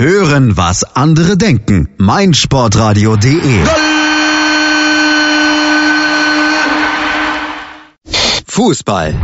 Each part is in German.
Hören, was andere denken. meinsportradio.de Fußball.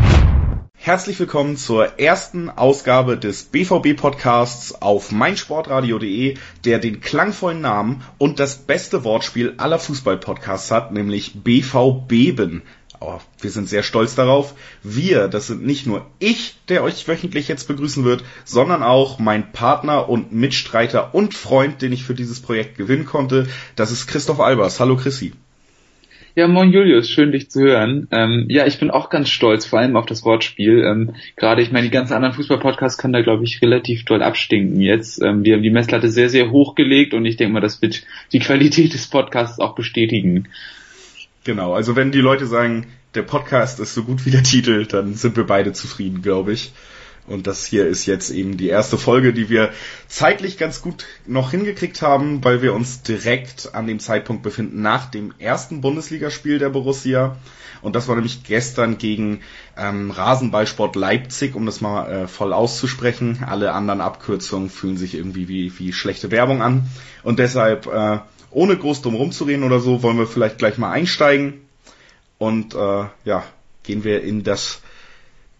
Herzlich willkommen zur ersten Ausgabe des BVB-Podcasts auf meinsportradio.de, der den klangvollen Namen und das beste Wortspiel aller Fußball-Podcasts hat, nämlich BVBeben. Aber wir sind sehr stolz darauf. Wir, das sind nicht nur ich, der euch wöchentlich jetzt begrüßen wird, sondern auch mein Partner und Mitstreiter und Freund, den ich für dieses Projekt gewinnen konnte. Das ist Christoph Albers. Hallo Chrissy. Ja, moin Julius, schön dich zu hören. Ähm, ja, ich bin auch ganz stolz, vor allem auf das Wortspiel. Ähm, Gerade, ich meine, die ganzen anderen Fußball-Podcasts können da, glaube ich, relativ doll abstinken jetzt. Ähm, wir haben die Messlatte sehr, sehr hoch gelegt und ich denke mal, das wird die Qualität des Podcasts auch bestätigen. Genau, also wenn die Leute sagen, der Podcast ist so gut wie der Titel, dann sind wir beide zufrieden, glaube ich. Und das hier ist jetzt eben die erste Folge, die wir zeitlich ganz gut noch hingekriegt haben, weil wir uns direkt an dem Zeitpunkt befinden nach dem ersten Bundesligaspiel der Borussia. Und das war nämlich gestern gegen ähm, Rasenballsport Leipzig, um das mal äh, voll auszusprechen. Alle anderen Abkürzungen fühlen sich irgendwie wie, wie schlechte Werbung an. Und deshalb, äh, ohne groß drum rumzureden oder so, wollen wir vielleicht gleich mal einsteigen. Und äh, ja, gehen wir in das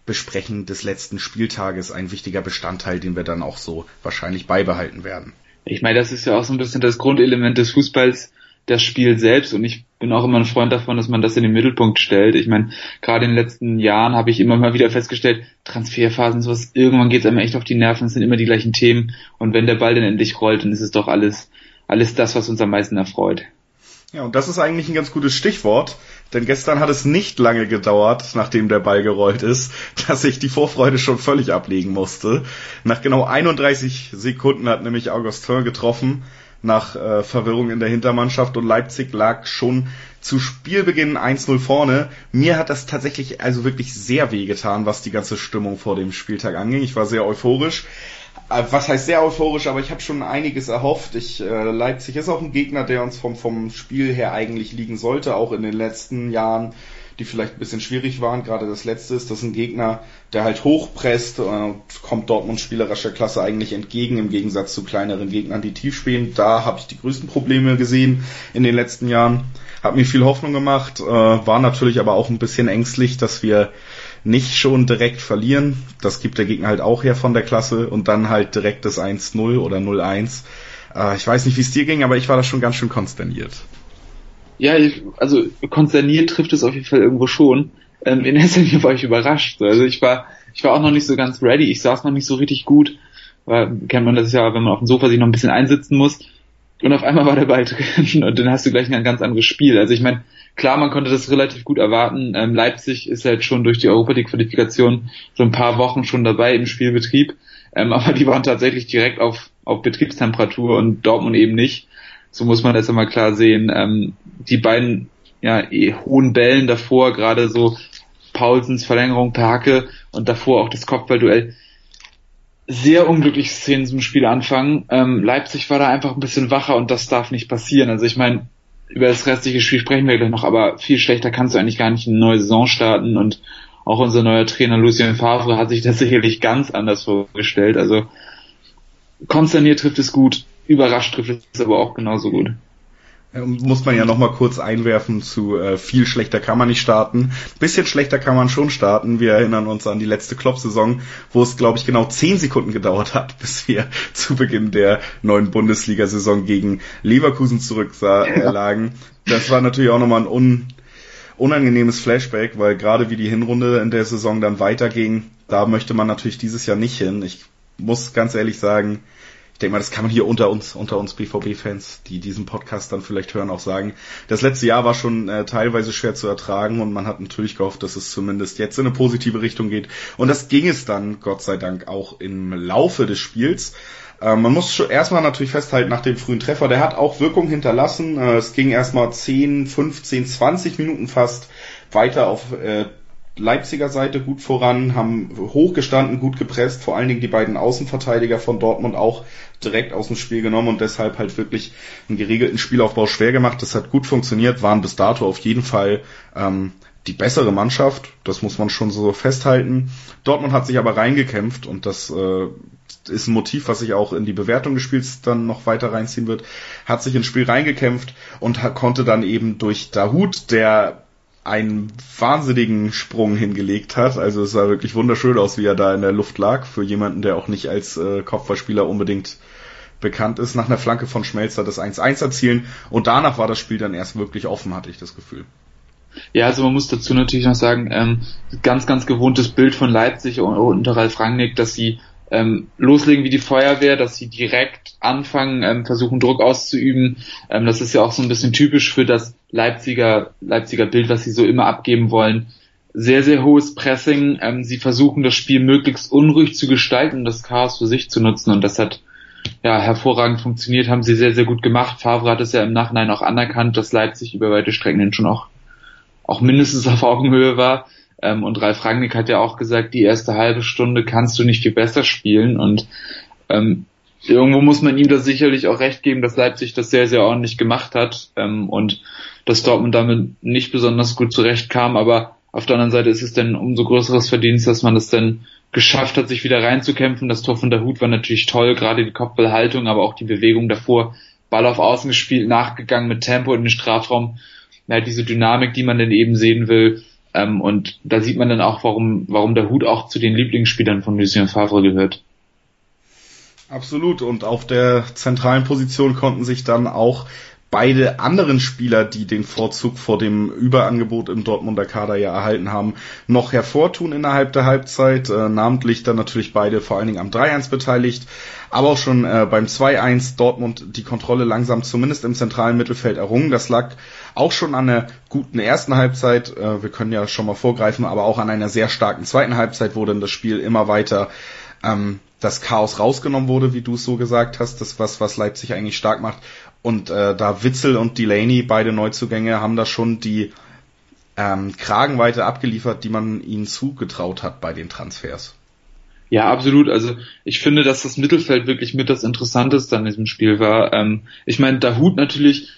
Besprechen des letzten Spieltages ein wichtiger Bestandteil, den wir dann auch so wahrscheinlich beibehalten werden. Ich meine, das ist ja auch so ein bisschen das Grundelement des Fußballs, das Spiel selbst. Und ich bin auch immer ein Freund davon, dass man das in den Mittelpunkt stellt. Ich meine, gerade in den letzten Jahren habe ich immer mal wieder festgestellt, Transferphasen, sowas, irgendwann geht es einem echt auf die Nerven, es sind immer die gleichen Themen. Und wenn der Ball dann endlich rollt, dann ist es doch alles, alles das, was uns am meisten erfreut. Ja, und das ist eigentlich ein ganz gutes Stichwort, denn gestern hat es nicht lange gedauert, nachdem der Ball gerollt ist, dass ich die Vorfreude schon völlig ablegen musste. Nach genau 31 Sekunden hat nämlich Augustin getroffen, nach äh, Verwirrung in der Hintermannschaft und Leipzig lag schon zu Spielbeginn 1-0 vorne. Mir hat das tatsächlich also wirklich sehr weh getan, was die ganze Stimmung vor dem Spieltag anging. Ich war sehr euphorisch. Äh, was heißt sehr euphorisch, aber ich habe schon einiges erhofft. Ich, äh, Leipzig ist auch ein Gegner, der uns vom, vom Spiel her eigentlich liegen sollte, auch in den letzten Jahren, die vielleicht ein bisschen schwierig waren. Gerade das letzte ist, das ist ein Gegner, der halt hochpresst, äh, kommt Dortmund spielerischer Klasse eigentlich entgegen, im Gegensatz zu kleineren Gegnern, die tief spielen. Da habe ich die größten Probleme gesehen in den letzten Jahren. Hat mir viel Hoffnung gemacht, äh, war natürlich aber auch ein bisschen ängstlich, dass wir nicht schon direkt verlieren. Das gibt der Gegner halt auch her von der Klasse und dann halt direkt das 1-0 oder 0-1. Äh, ich weiß nicht, wie es dir ging, aber ich war da schon ganz schön konsterniert. Ja, ich, also konsterniert trifft es auf jeden Fall irgendwo schon. Ähm, in erster Linie war ich überrascht. Also ich war, ich war auch noch nicht so ganz ready. Ich saß noch nicht so richtig gut. Weil, kennt man das ja, wenn man auf dem Sofa sich noch ein bisschen einsitzen muss. Und auf einmal war der Ball drin und dann hast du gleich ein ganz anderes Spiel. Also ich meine, klar, man konnte das relativ gut erwarten. Ähm, Leipzig ist halt schon durch die Europa League Qualifikation so ein paar Wochen schon dabei im Spielbetrieb. Ähm, aber die waren tatsächlich direkt auf, auf Betriebstemperatur und Dortmund eben nicht. So muss man das immer klar sehen. Ähm, die beiden ja, eh, hohen Bällen davor, gerade so Paulsens Verlängerung per Hacke und davor auch das Kopfballduell. Sehr unglückliche Szenen zum Spiel anfangen. Ähm, Leipzig war da einfach ein bisschen wacher und das darf nicht passieren. Also ich meine, über das restliche Spiel sprechen wir gleich noch, aber viel schlechter kannst du eigentlich gar nicht eine neue Saison starten und auch unser neuer Trainer Lucien Favre hat sich das sicherlich ganz anders vorgestellt. Also konsterniert trifft es gut, überrascht trifft es aber auch genauso gut. Muss man ja nochmal kurz einwerfen zu äh, viel schlechter kann man nicht starten. Bisschen schlechter kann man schon starten. Wir erinnern uns an die letzte Klopp-Saison, wo es, glaube ich, genau zehn Sekunden gedauert hat, bis wir zu Beginn der neuen Bundesliga-Saison gegen Leverkusen zurücklagen. Das war natürlich auch nochmal ein un unangenehmes Flashback, weil gerade wie die Hinrunde in der Saison dann weiterging, da möchte man natürlich dieses Jahr nicht hin. Ich muss ganz ehrlich sagen, ich denke mal, das kann man hier unter uns, unter uns BVB-Fans, die diesen Podcast dann vielleicht hören, auch sagen. Das letzte Jahr war schon äh, teilweise schwer zu ertragen und man hat natürlich gehofft, dass es zumindest jetzt in eine positive Richtung geht. Und das ging es dann, Gott sei Dank, auch im Laufe des Spiels. Äh, man muss schon erstmal natürlich festhalten, nach dem frühen Treffer, der hat auch Wirkung hinterlassen. Äh, es ging erstmal 10, 15, 20 Minuten fast weiter auf äh, Leipziger Seite gut voran, haben hochgestanden, gut gepresst, vor allen Dingen die beiden Außenverteidiger von Dortmund auch direkt aus dem Spiel genommen und deshalb halt wirklich einen geregelten Spielaufbau schwer gemacht. Das hat gut funktioniert, waren bis dato auf jeden Fall ähm, die bessere Mannschaft, das muss man schon so festhalten. Dortmund hat sich aber reingekämpft und das äh, ist ein Motiv, was sich auch in die Bewertung des Spiels dann noch weiter reinziehen wird, hat sich ins Spiel reingekämpft und konnte dann eben durch Dahut, der einen wahnsinnigen Sprung hingelegt hat. Also es sah wirklich wunderschön aus, wie er da in der Luft lag, für jemanden, der auch nicht als äh, Kopfballspieler unbedingt bekannt ist, nach einer Flanke von Schmelzer das 1-1 erzielen und danach war das Spiel dann erst wirklich offen, hatte ich das Gefühl. Ja, also man muss dazu natürlich noch sagen, ähm, ganz, ganz gewohntes Bild von Leipzig unter Ralf Rangnick, dass sie ähm, loslegen wie die Feuerwehr, dass sie direkt anfangen, ähm, versuchen Druck auszuüben. Ähm, das ist ja auch so ein bisschen typisch für das Leipziger, Leipziger Bild, was sie so immer abgeben wollen. Sehr, sehr hohes Pressing. Ähm, sie versuchen das Spiel möglichst unruhig zu gestalten, das Chaos für sich zu nutzen und das hat ja hervorragend funktioniert, haben sie sehr, sehr gut gemacht. Favre hat es ja im Nachhinein auch anerkannt, dass Leipzig über weite Strecken schon auch, auch mindestens auf Augenhöhe war. Ähm, und Ralf Rangnick hat ja auch gesagt, die erste halbe Stunde kannst du nicht viel besser spielen. Und ähm, irgendwo muss man ihm da sicherlich auch recht geben, dass Leipzig das sehr, sehr ordentlich gemacht hat ähm, und dass Dortmund damit nicht besonders gut zurechtkam. Aber auf der anderen Seite ist es dann umso größeres Verdienst, dass man das dann geschafft hat, sich wieder reinzukämpfen. Das Tor von der Hut war natürlich toll, gerade die Kopfballhaltung, aber auch die Bewegung davor. Ball auf Außen gespielt, nachgegangen mit Tempo in den Strafraum. Ja, diese Dynamik, die man dann eben sehen will. Ähm, und da sieht man dann auch, warum, warum der Hut auch zu den Lieblingsspielern von Lucien Favre gehört. Absolut. Und auf der zentralen Position konnten sich dann auch beide anderen Spieler, die den Vorzug vor dem Überangebot im Dortmunder Kader ja erhalten haben, noch hervortun innerhalb der Halbzeit. Äh, namentlich dann natürlich beide vor allen Dingen am 3-1 beteiligt, aber auch schon äh, beim 2-1 Dortmund die Kontrolle langsam zumindest im zentralen Mittelfeld errungen. Das lag auch schon an der guten ersten Halbzeit. Äh, wir können ja schon mal vorgreifen, aber auch an einer sehr starken zweiten Halbzeit, wo dann das Spiel immer weiter ähm, das Chaos rausgenommen wurde, wie du es so gesagt hast, das was, was Leipzig eigentlich stark macht. Und äh, da Witzel und Delaney, beide Neuzugänge, haben da schon die ähm, Kragenweite abgeliefert, die man ihnen zugetraut hat bei den Transfers. Ja, absolut. Also ich finde, dass das Mittelfeld wirklich mit das Interessanteste an diesem Spiel war. Ähm, ich meine, Dahut natürlich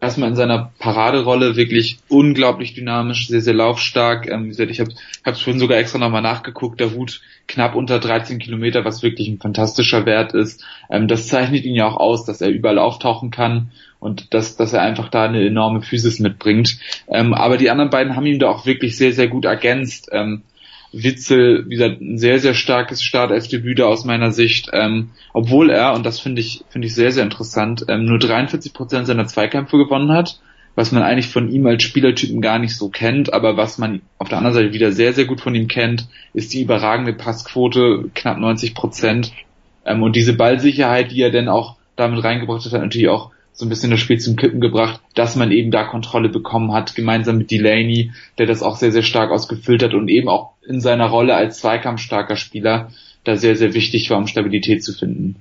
erstmal in seiner Paraderolle wirklich unglaublich dynamisch, sehr, sehr laufstark. Ähm, wie gesagt, ich habe es vorhin sogar extra nochmal nachgeguckt. Dahut knapp unter 13 Kilometer, was wirklich ein fantastischer Wert ist. Ähm, das zeichnet ihn ja auch aus, dass er überall auftauchen kann und dass, dass er einfach da eine enorme Physis mitbringt. Ähm, aber die anderen beiden haben ihn da auch wirklich sehr, sehr gut ergänzt. Witzel, wie gesagt, ein sehr, sehr starkes Startelfdebüt aus meiner Sicht, ähm, obwohl er, und das finde ich, finde ich sehr, sehr interessant, ähm, nur 43 Prozent seiner Zweikämpfe gewonnen hat, was man eigentlich von ihm als Spielertypen gar nicht so kennt, aber was man auf der anderen Seite wieder sehr, sehr gut von ihm kennt, ist die überragende Passquote, knapp 90 Prozent, ähm, und diese Ballsicherheit, die er denn auch damit reingebracht hat, hat natürlich auch so ein bisschen das Spiel zum Kippen gebracht, dass man eben da Kontrolle bekommen hat, gemeinsam mit Delaney, der das auch sehr, sehr stark ausgefüllt hat und eben auch in seiner Rolle als zweikampfstarker Spieler da sehr, sehr wichtig war, um Stabilität zu finden.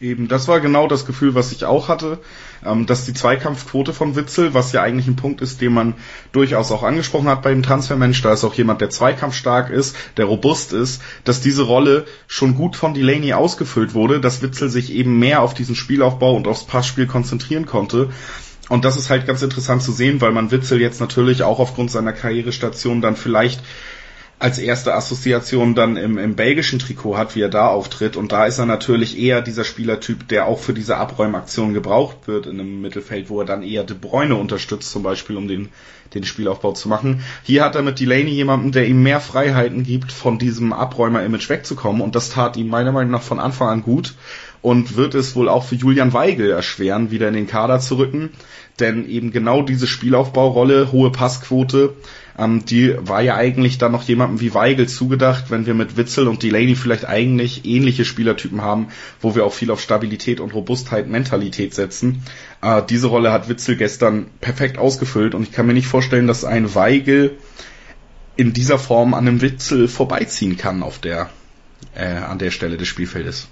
Eben, das war genau das Gefühl, was ich auch hatte, ähm, dass die Zweikampfquote von Witzel, was ja eigentlich ein Punkt ist, den man durchaus auch angesprochen hat beim Transfermensch, da ist auch jemand, der zweikampfstark ist, der robust ist, dass diese Rolle schon gut von Delaney ausgefüllt wurde, dass Witzel sich eben mehr auf diesen Spielaufbau und aufs Passspiel konzentrieren konnte. Und das ist halt ganz interessant zu sehen, weil man Witzel jetzt natürlich auch aufgrund seiner Karrierestation dann vielleicht als erste Assoziation dann im, im belgischen Trikot hat, wie er da auftritt. Und da ist er natürlich eher dieser Spielertyp, der auch für diese Abräumaktion gebraucht wird in einem Mittelfeld, wo er dann eher De Bruyne unterstützt, zum Beispiel, um den, den Spielaufbau zu machen. Hier hat er mit Delaney jemanden, der ihm mehr Freiheiten gibt, von diesem Abräumer-Image wegzukommen. Und das tat ihm meiner Meinung nach von Anfang an gut und wird es wohl auch für Julian Weigel erschweren, wieder in den Kader zu rücken. Denn eben genau diese Spielaufbaurolle, hohe Passquote, ähm, die war ja eigentlich dann noch jemandem wie Weigel zugedacht, wenn wir mit Witzel und Delaney vielleicht eigentlich ähnliche Spielertypen haben, wo wir auch viel auf Stabilität und Robustheit, Mentalität setzen. Äh, diese Rolle hat Witzel gestern perfekt ausgefüllt und ich kann mir nicht vorstellen, dass ein Weigel in dieser Form an einem Witzel vorbeiziehen kann auf der, äh, an der Stelle des Spielfeldes.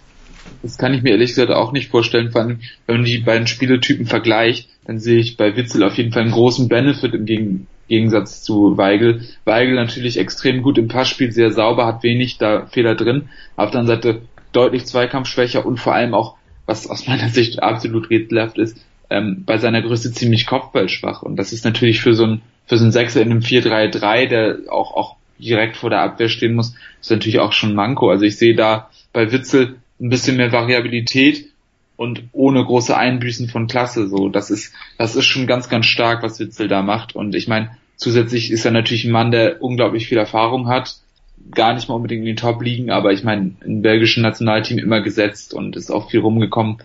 Das kann ich mir ehrlich gesagt auch nicht vorstellen, vor allem, wenn man die beiden Spielertypen vergleicht, dann sehe ich bei Witzel auf jeden Fall einen großen Benefit im Gegen Gegensatz zu Weigel. Weigel natürlich extrem gut im Passspiel, sehr sauber, hat wenig da Fehler drin. Auf der anderen Seite deutlich zweikampfschwächer und vor allem auch, was aus meiner Sicht absolut rätselhaft ist, ähm, bei seiner Größe ziemlich kopfballschwach. Und das ist natürlich für so ein, für so ein Sechser in einem 4-3-3, der auch, auch direkt vor der Abwehr stehen muss, ist natürlich auch schon Manko. Also ich sehe da bei Witzel ein bisschen mehr Variabilität und ohne große Einbüßen von Klasse. So, das ist, das ist schon ganz, ganz stark, was Witzel da macht. Und ich meine, zusätzlich ist er natürlich ein Mann, der unglaublich viel Erfahrung hat, gar nicht mal unbedingt in den Top liegen, aber ich meine, im belgischen Nationalteam immer gesetzt und ist auch viel rumgekommen.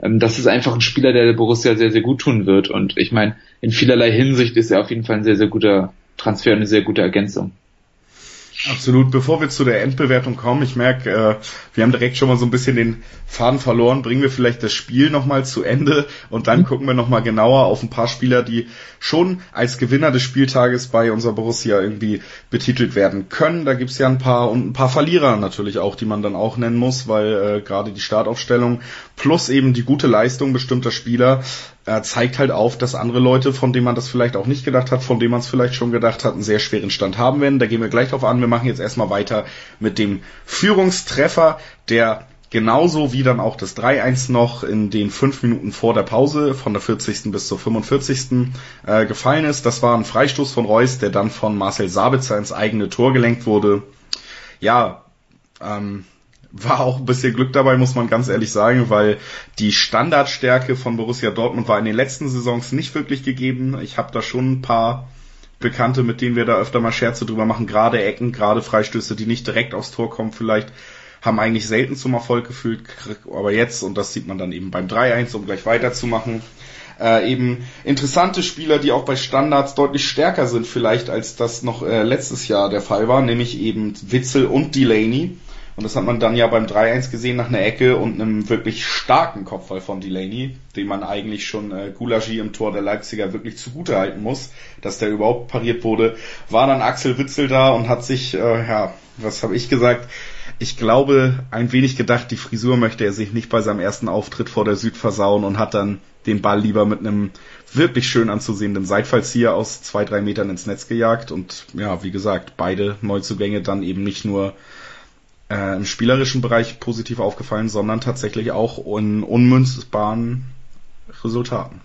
Ähm, das ist einfach ein Spieler, der der Borussia sehr, sehr gut tun wird. Und ich meine, in vielerlei Hinsicht ist er auf jeden Fall ein sehr, sehr guter Transfer und eine sehr gute Ergänzung. Absolut. Bevor wir zu der Endbewertung kommen, ich merke, äh, wir haben direkt schon mal so ein bisschen den Faden verloren. Bringen wir vielleicht das Spiel nochmal zu Ende und dann mhm. gucken wir nochmal genauer auf ein paar Spieler, die schon als Gewinner des Spieltages bei unserer Borussia irgendwie betitelt werden können. Da gibt's ja ein paar und ein paar Verlierer natürlich auch, die man dann auch nennen muss, weil äh, gerade die Startaufstellung plus eben die gute Leistung bestimmter Spieler äh, zeigt halt auf, dass andere Leute, von denen man das vielleicht auch nicht gedacht hat, von denen man es vielleicht schon gedacht hat, einen sehr schweren Stand haben werden. Da gehen wir gleich drauf an. Wir machen jetzt erstmal weiter mit dem Führungstreffer, der genauso wie dann auch das 3-1 noch in den fünf Minuten vor der Pause von der 40. bis zur 45. Äh, gefallen ist. Das war ein Freistoß von Reus, der dann von Marcel Sabitzer ins eigene Tor gelenkt wurde. Ja, ähm, war auch ein bisschen Glück dabei, muss man ganz ehrlich sagen, weil die Standardstärke von Borussia Dortmund war in den letzten Saisons nicht wirklich gegeben. Ich habe da schon ein paar Bekannte, mit denen wir da öfter mal Scherze drüber machen, gerade Ecken, gerade Freistöße, die nicht direkt aufs Tor kommen, vielleicht haben eigentlich selten zum Erfolg gefühlt, aber jetzt, und das sieht man dann eben beim 3-1, um gleich weiterzumachen, äh, eben interessante Spieler, die auch bei Standards deutlich stärker sind vielleicht, als das noch äh, letztes Jahr der Fall war, nämlich eben Witzel und Delaney. Und das hat man dann ja beim 3-1 gesehen nach einer Ecke und einem wirklich starken Kopfball von Delaney, den man eigentlich schon äh, Gulagi im Tor der Leipziger wirklich zugute halten muss, dass der überhaupt pariert wurde, war dann Axel Witzel da und hat sich, äh, ja, was habe ich gesagt, ich glaube, ein wenig gedacht, die Frisur möchte er sich nicht bei seinem ersten Auftritt vor der Süd versauen und hat dann den Ball lieber mit einem wirklich schön anzusehenden Seitfallzieher aus zwei, drei Metern ins Netz gejagt. Und ja, wie gesagt, beide Neuzugänge dann eben nicht nur äh, im spielerischen Bereich positiv aufgefallen, sondern tatsächlich auch in unmünzbaren Resultaten.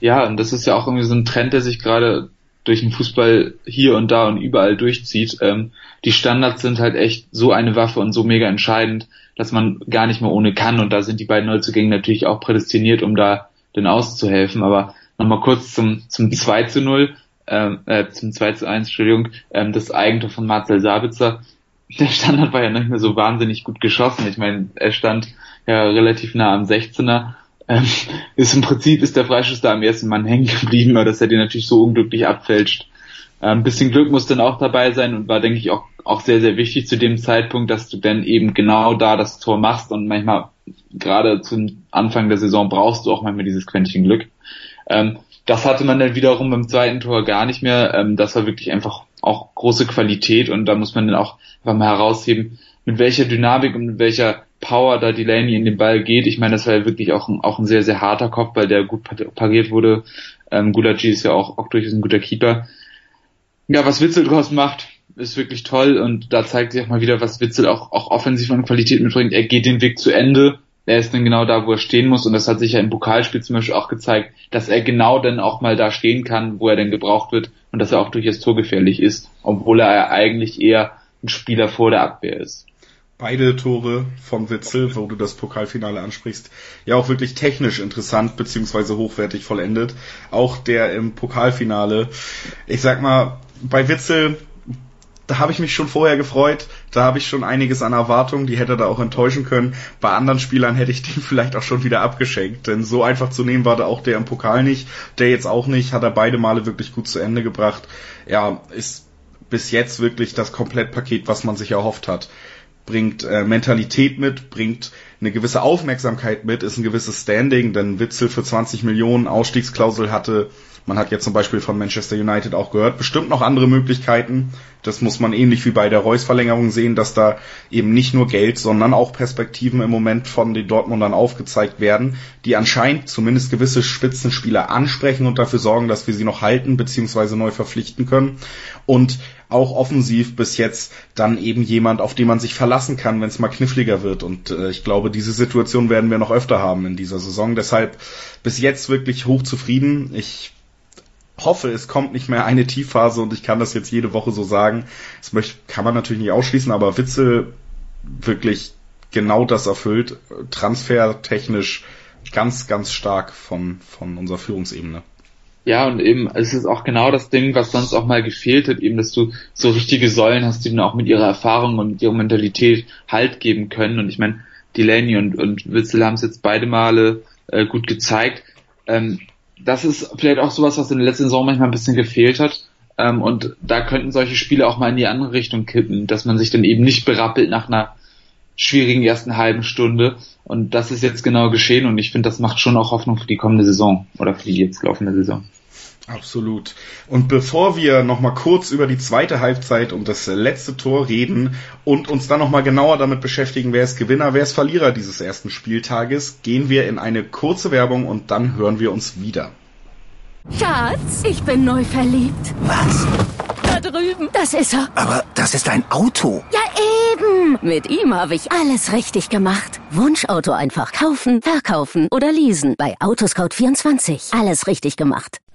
Ja, und das ist ja auch irgendwie so ein Trend, der sich gerade durch den Fußball hier und da und überall durchzieht. Ähm, die Standards sind halt echt so eine Waffe und so mega entscheidend, dass man gar nicht mehr ohne kann. Und da sind die beiden Neuzugänge natürlich auch prädestiniert, um da den auszuhelfen. Aber nochmal kurz zum, zum 2 zu 0, ähm, äh, zum 2 zu 1, Entschuldigung, ähm, das Eigentor von Marcel Sabitzer der Standard war ja nicht mehr so wahnsinnig gut geschossen. Ich meine, er stand ja relativ nah am 16er. Ähm, ist im Prinzip ist der Freischuss da am ersten Mann hängen geblieben, aber dass er den natürlich so unglücklich abfälscht. Ein ähm, bisschen Glück muss dann auch dabei sein und war, denke ich, auch, auch sehr, sehr wichtig zu dem Zeitpunkt, dass du dann eben genau da das Tor machst und manchmal gerade zum Anfang der Saison brauchst du auch manchmal dieses Quäntchen Glück. Ähm, das hatte man dann wiederum beim zweiten Tor gar nicht mehr. Ähm, das war wirklich einfach auch große Qualität und da muss man dann auch einfach mal herausheben, mit welcher Dynamik und mit welcher Power da Delaney in den Ball geht. Ich meine, das war ja wirklich auch ein, auch ein sehr, sehr harter Kopfball, der gut pariert wurde. Ähm, Gulagi ist ja auch, auch durchaus ein guter Keeper. Ja, was Witzel draus macht, ist wirklich toll und da zeigt sich auch mal wieder, was Witzel auch, auch offensiv an Qualität mitbringt. Er geht den Weg zu Ende er ist dann genau da, wo er stehen muss. Und das hat sich ja im Pokalspiel zum Beispiel auch gezeigt, dass er genau dann auch mal da stehen kann, wo er denn gebraucht wird und dass er auch durchaus torgefährlich ist, obwohl er eigentlich eher ein Spieler vor der Abwehr ist. Beide Tore von Witzel, wo du das Pokalfinale ansprichst, ja auch wirklich technisch interessant beziehungsweise hochwertig vollendet. Auch der im Pokalfinale. Ich sag mal, bei Witzel da habe ich mich schon vorher gefreut. Da habe ich schon einiges an Erwartungen, die hätte er da auch enttäuschen können. Bei anderen Spielern hätte ich den vielleicht auch schon wieder abgeschenkt. Denn so einfach zu nehmen war da auch der im Pokal nicht. Der jetzt auch nicht. Hat er beide Male wirklich gut zu Ende gebracht. Ja, ist bis jetzt wirklich das Komplettpaket, was man sich erhofft hat. Bringt äh, Mentalität mit, bringt eine gewisse Aufmerksamkeit mit, ist ein gewisses Standing, denn Witzel für 20 Millionen Ausstiegsklausel hatte man hat jetzt zum Beispiel von Manchester United auch gehört, bestimmt noch andere Möglichkeiten. Das muss man ähnlich wie bei der Reus-Verlängerung sehen, dass da eben nicht nur Geld, sondern auch Perspektiven im Moment von den Dortmundern aufgezeigt werden, die anscheinend zumindest gewisse Spitzenspieler ansprechen und dafür sorgen, dass wir sie noch halten bzw. neu verpflichten können. Und auch offensiv bis jetzt dann eben jemand, auf den man sich verlassen kann, wenn es mal kniffliger wird. Und äh, ich glaube, diese Situation werden wir noch öfter haben in dieser Saison. Deshalb bis jetzt wirklich hoch zufrieden. Ich hoffe, es kommt nicht mehr eine Tiefphase und ich kann das jetzt jede Woche so sagen. Das möchte, kann man natürlich nicht ausschließen, aber Witzel wirklich genau das erfüllt. Transfertechnisch ganz, ganz stark von, von unserer Führungsebene. Ja, und eben, es ist auch genau das Ding, was sonst auch mal gefehlt hat, eben, dass du so richtige Säulen hast, die dann auch mit ihrer Erfahrung und ihrer Mentalität Halt geben können. Und ich meine, Delaney und, und Witzel haben es jetzt beide Male äh, gut gezeigt. Ähm, das ist vielleicht auch sowas, was in der letzten Saison manchmal ein bisschen gefehlt hat. Ähm, und da könnten solche Spiele auch mal in die andere Richtung kippen, dass man sich dann eben nicht berappelt nach einer schwierigen ersten halben Stunde. Und das ist jetzt genau geschehen und ich finde, das macht schon auch Hoffnung für die kommende Saison oder für die jetzt laufende Saison. Absolut. Und bevor wir nochmal kurz über die zweite Halbzeit und das letzte Tor reden und uns dann nochmal genauer damit beschäftigen, wer ist Gewinner, wer ist Verlierer dieses ersten Spieltages, gehen wir in eine kurze Werbung und dann hören wir uns wieder. Schatz, ich bin neu verliebt. Was? Da drüben. Das ist er. Aber das ist ein Auto. Ja, eben. Mit ihm habe ich alles richtig gemacht. Wunschauto einfach kaufen, verkaufen oder leasen. Bei Autoscout24. Alles richtig gemacht.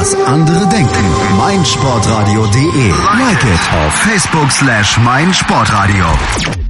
Was andere denken. meinsportradio.de. Like it auf Facebook slash meinsportradio.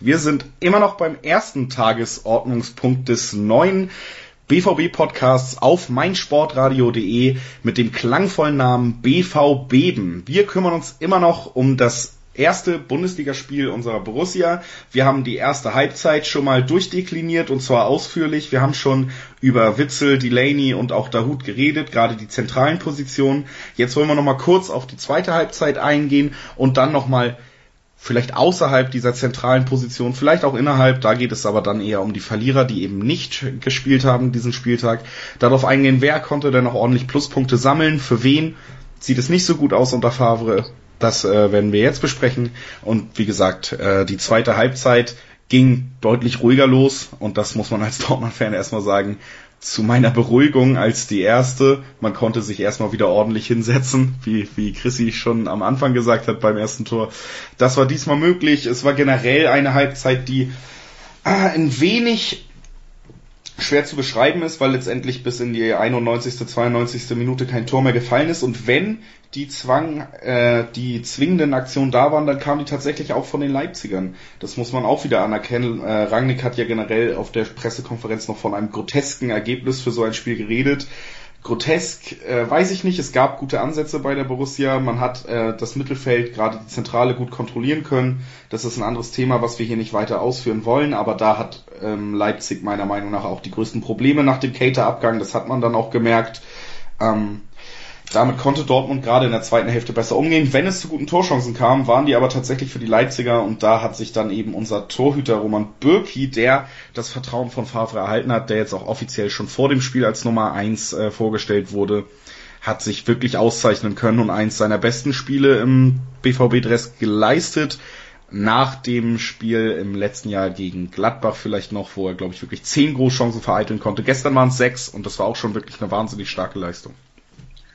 Wir sind immer noch beim ersten Tagesordnungspunkt des neuen BVB-Podcasts auf meinsportradio.de mit dem klangvollen Namen BV. Wir kümmern uns immer noch um das erste Bundesligaspiel unserer Borussia. Wir haben die erste Halbzeit schon mal durchdekliniert und zwar ausführlich. Wir haben schon über Witzel, Delaney und auch Dahut geredet, gerade die zentralen Positionen. Jetzt wollen wir noch mal kurz auf die zweite Halbzeit eingehen und dann noch mal vielleicht außerhalb dieser zentralen Position, vielleicht auch innerhalb, da geht es aber dann eher um die Verlierer, die eben nicht gespielt haben diesen Spieltag, darauf eingehen, wer konnte denn noch ordentlich Pluspunkte sammeln, für wen sieht es nicht so gut aus unter Favre, das äh, werden wir jetzt besprechen. Und wie gesagt, äh, die zweite Halbzeit ging deutlich ruhiger los und das muss man als Dortmund-Fan erstmal sagen, zu meiner Beruhigung als die erste. Man konnte sich erstmal wieder ordentlich hinsetzen, wie, wie Chrissy schon am Anfang gesagt hat beim ersten Tor. Das war diesmal möglich. Es war generell eine Halbzeit, die ah, ein wenig schwer zu beschreiben ist, weil letztendlich bis in die 91., 92. Minute kein Tor mehr gefallen ist. Und wenn die Zwang, äh, die zwingenden Aktionen da waren, dann kamen die tatsächlich auch von den Leipzigern. Das muss man auch wieder anerkennen. Äh, Rangnick hat ja generell auf der Pressekonferenz noch von einem grotesken Ergebnis für so ein Spiel geredet. Grotesk, äh, weiß ich nicht. Es gab gute Ansätze bei der Borussia. Man hat äh, das Mittelfeld, gerade die Zentrale, gut kontrollieren können. Das ist ein anderes Thema, was wir hier nicht weiter ausführen wollen. Aber da hat ähm, Leipzig meiner Meinung nach auch die größten Probleme nach dem Cater-Abgang. Das hat man dann auch gemerkt. Ähm, damit konnte Dortmund gerade in der zweiten Hälfte besser umgehen. Wenn es zu guten Torchancen kam, waren die aber tatsächlich für die Leipziger und da hat sich dann eben unser Torhüter Roman Bürki, der das Vertrauen von Favre erhalten hat, der jetzt auch offiziell schon vor dem Spiel als Nummer eins äh, vorgestellt wurde, hat sich wirklich auszeichnen können und eins seiner besten Spiele im BVB-Dress geleistet. Nach dem Spiel im letzten Jahr gegen Gladbach vielleicht noch, wo er, glaube ich, wirklich zehn Großchancen vereiteln konnte. Gestern waren es sechs und das war auch schon wirklich eine wahnsinnig starke Leistung.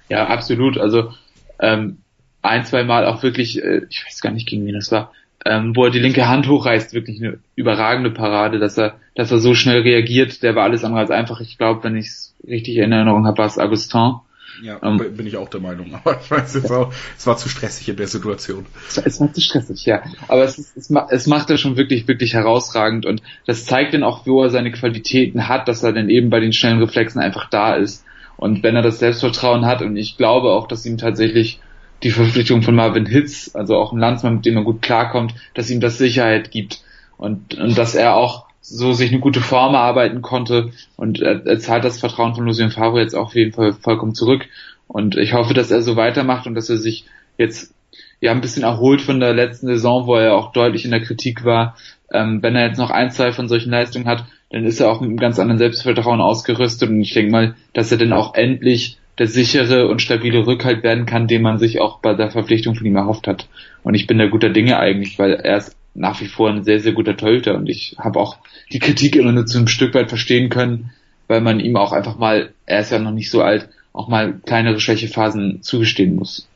Ja, absolut. Also ähm, ein, zwei Mal auch wirklich, äh, ich weiß gar nicht, gegen wen das war, ähm, wo er die linke Hand hochreißt, wirklich eine überragende Parade, dass er, dass er so schnell reagiert. Der war alles andere als einfach. Ich glaube, wenn ich es richtig in Erinnerung habe, war es Augustin. Ja, ähm, bin ich auch der Meinung. Aber ich weiß jetzt auch, es war zu stressig in der Situation. Es war, zu stressig, ja. Aber es, ist, es, es macht er schon wirklich, wirklich herausragend und das zeigt dann auch, wo er seine Qualitäten hat, dass er dann eben bei den schnellen Reflexen einfach da ist. Und wenn er das Selbstvertrauen hat, und ich glaube auch, dass ihm tatsächlich die Verpflichtung von Marvin Hitz, also auch ein Landsmann, mit dem er gut klarkommt, dass ihm das Sicherheit gibt. Und, und dass er auch so sich eine gute Form erarbeiten konnte. Und er, er zahlt das Vertrauen von Lucien Favre jetzt auch auf jeden Fall vollkommen zurück. Und ich hoffe, dass er so weitermacht und dass er sich jetzt ja ein bisschen erholt von der letzten Saison, wo er auch deutlich in der Kritik war. Ähm, wenn er jetzt noch ein, zwei von solchen Leistungen hat, dann ist er auch mit einem ganz anderen Selbstvertrauen ausgerüstet und ich denke mal, dass er dann auch endlich der sichere und stabile Rückhalt werden kann, den man sich auch bei der Verpflichtung von ihm erhofft hat. Und ich bin da guter Dinge eigentlich, weil er ist nach wie vor ein sehr, sehr guter Torhüter und ich habe auch die Kritik immer nur zu einem Stück weit verstehen können, weil man ihm auch einfach mal, er ist ja noch nicht so alt, auch mal kleinere Schwächephasen zugestehen muss.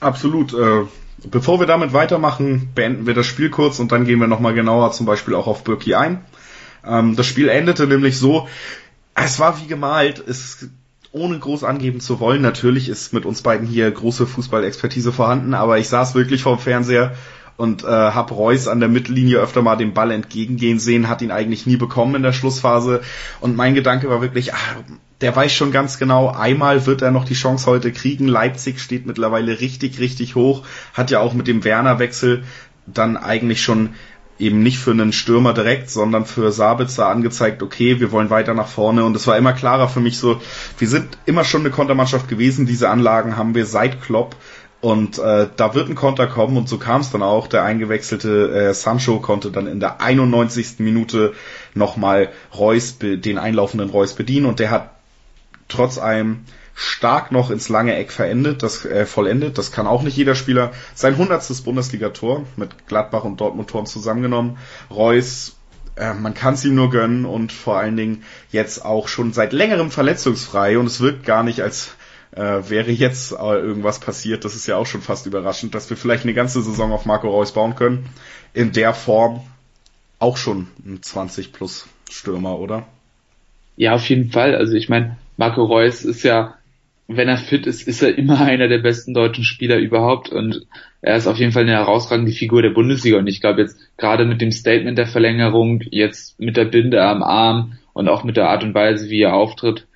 Absolut. Äh, bevor wir damit weitermachen, beenden wir das Spiel kurz und dann gehen wir nochmal genauer zum Beispiel auch auf Birki ein. Ähm, das Spiel endete nämlich so, es war wie gemalt, es ohne groß angeben zu wollen. Natürlich ist mit uns beiden hier große Fußballexpertise vorhanden, aber ich saß wirklich vorm Fernseher und äh, hab Reus an der Mittellinie öfter mal den Ball entgegengehen sehen, hat ihn eigentlich nie bekommen in der Schlussphase und mein Gedanke war wirklich, ach, der weiß schon ganz genau, einmal wird er noch die Chance heute kriegen. Leipzig steht mittlerweile richtig, richtig hoch, hat ja auch mit dem Werner-Wechsel dann eigentlich schon eben nicht für einen Stürmer direkt, sondern für Sabitzer angezeigt, okay, wir wollen weiter nach vorne und es war immer klarer für mich so, wir sind immer schon eine Kontermannschaft gewesen, diese Anlagen haben wir seit Klopp und äh, da wird ein Konter kommen und so kam es dann auch. Der eingewechselte äh, Sancho konnte dann in der 91. Minute nochmal Reus, den einlaufenden Reus bedienen und der hat trotz allem stark noch ins lange Eck verendet, das äh, vollendet. Das kann auch nicht jeder Spieler. Sein hundertstes Bundesligator mit Gladbach und Dortmund Toren zusammengenommen. Reus, äh, man kann es ihm nur gönnen und vor allen Dingen jetzt auch schon seit längerem verletzungsfrei und es wirkt gar nicht als äh, wäre jetzt äh, irgendwas passiert. Das ist ja auch schon fast überraschend, dass wir vielleicht eine ganze Saison auf Marco Reus bauen können. In der Form auch schon ein 20 plus Stürmer, oder? Ja, auf jeden Fall. Also ich meine, Marco Reus ist ja, wenn er fit ist, ist er immer einer der besten deutschen Spieler überhaupt und er ist auf jeden Fall eine herausragende Figur der Bundesliga und ich glaube jetzt gerade mit dem Statement der Verlängerung, jetzt mit der Binde am Arm und auch mit der Art und Weise, wie er auftritt,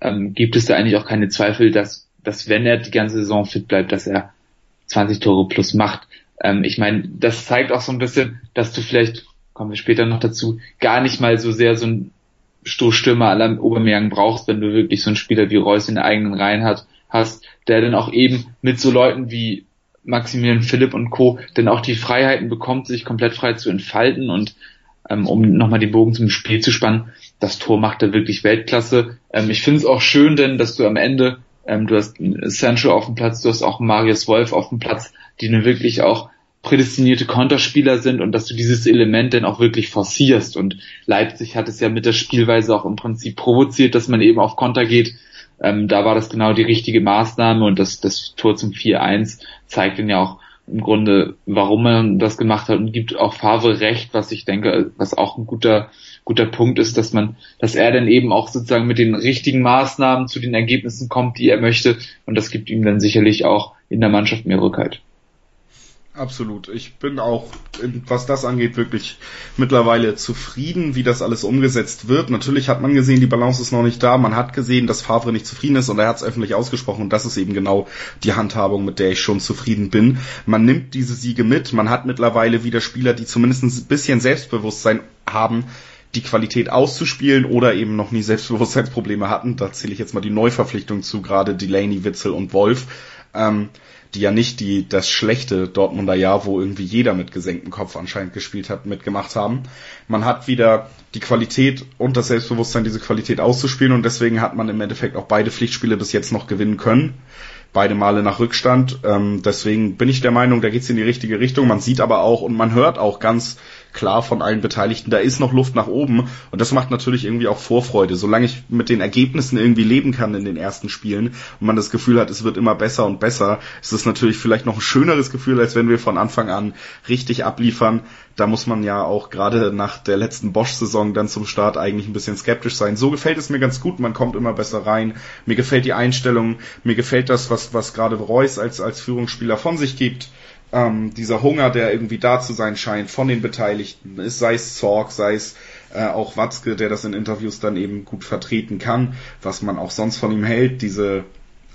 ähm, gibt es da eigentlich auch keine Zweifel, dass, dass wenn er die ganze Saison fit bleibt, dass er 20 Tore plus macht. Ähm, ich meine, das zeigt auch so ein bisschen, dass du vielleicht, kommen wir später noch dazu, gar nicht mal so sehr so ein Stoßstürmer aller Obermeier brauchst, wenn du wirklich so einen Spieler wie Reus in der eigenen Reihen hat, hast, der dann auch eben mit so Leuten wie Maximilian Philipp und Co. dann auch die Freiheiten bekommt, sich komplett frei zu entfalten und ähm, um nochmal den Bogen zum Spiel zu spannen, das Tor macht er wirklich Weltklasse. Ähm, ich finde es auch schön, denn dass du am Ende, ähm, du hast Sancho auf dem Platz, du hast auch Marius Wolf auf dem Platz, die nun wirklich auch prädestinierte Konterspieler sind und dass du dieses Element dann auch wirklich forcierst. Und Leipzig hat es ja mit der Spielweise auch im Prinzip provoziert, dass man eben auf Konter geht. Ähm, da war das genau die richtige Maßnahme und das, das Tor zum 4-1 zeigt dann ja auch im Grunde, warum man das gemacht hat und gibt auch Favre recht, was ich denke, was auch ein guter, guter Punkt ist, dass man, dass er dann eben auch sozusagen mit den richtigen Maßnahmen zu den Ergebnissen kommt, die er möchte und das gibt ihm dann sicherlich auch in der Mannschaft mehr Rückhalt. Absolut. Ich bin auch, was das angeht, wirklich mittlerweile zufrieden, wie das alles umgesetzt wird. Natürlich hat man gesehen, die Balance ist noch nicht da. Man hat gesehen, dass Favre nicht zufrieden ist und er hat es öffentlich ausgesprochen. Und das ist eben genau die Handhabung, mit der ich schon zufrieden bin. Man nimmt diese Siege mit. Man hat mittlerweile wieder Spieler, die zumindest ein bisschen Selbstbewusstsein haben, die Qualität auszuspielen oder eben noch nie Selbstbewusstseinsprobleme hatten. Da zähle ich jetzt mal die Neuverpflichtung zu, gerade Delaney, Witzel und Wolf. Ähm, die ja nicht die das schlechte Dortmunder Jahr, wo irgendwie jeder mit gesenktem Kopf anscheinend gespielt hat, mitgemacht haben. Man hat wieder die Qualität und das Selbstbewusstsein, diese Qualität auszuspielen und deswegen hat man im Endeffekt auch beide Pflichtspiele bis jetzt noch gewinnen können. Beide Male nach Rückstand. Ähm, deswegen bin ich der Meinung, da geht's in die richtige Richtung. Man sieht aber auch und man hört auch ganz klar von allen Beteiligten, da ist noch Luft nach oben und das macht natürlich irgendwie auch Vorfreude. Solange ich mit den Ergebnissen irgendwie leben kann in den ersten Spielen und man das Gefühl hat, es wird immer besser und besser, ist es natürlich vielleicht noch ein schöneres Gefühl, als wenn wir von Anfang an richtig abliefern. Da muss man ja auch gerade nach der letzten Bosch-Saison dann zum Start eigentlich ein bisschen skeptisch sein. So gefällt es mir ganz gut, man kommt immer besser rein. Mir gefällt die Einstellung, mir gefällt das, was, was gerade Reus als, als Führungsspieler von sich gibt ähm, dieser Hunger, der irgendwie da zu sein scheint von den Beteiligten, sei es Zorg, sei es äh, auch Watzke, der das in Interviews dann eben gut vertreten kann, was man auch sonst von ihm hält, diese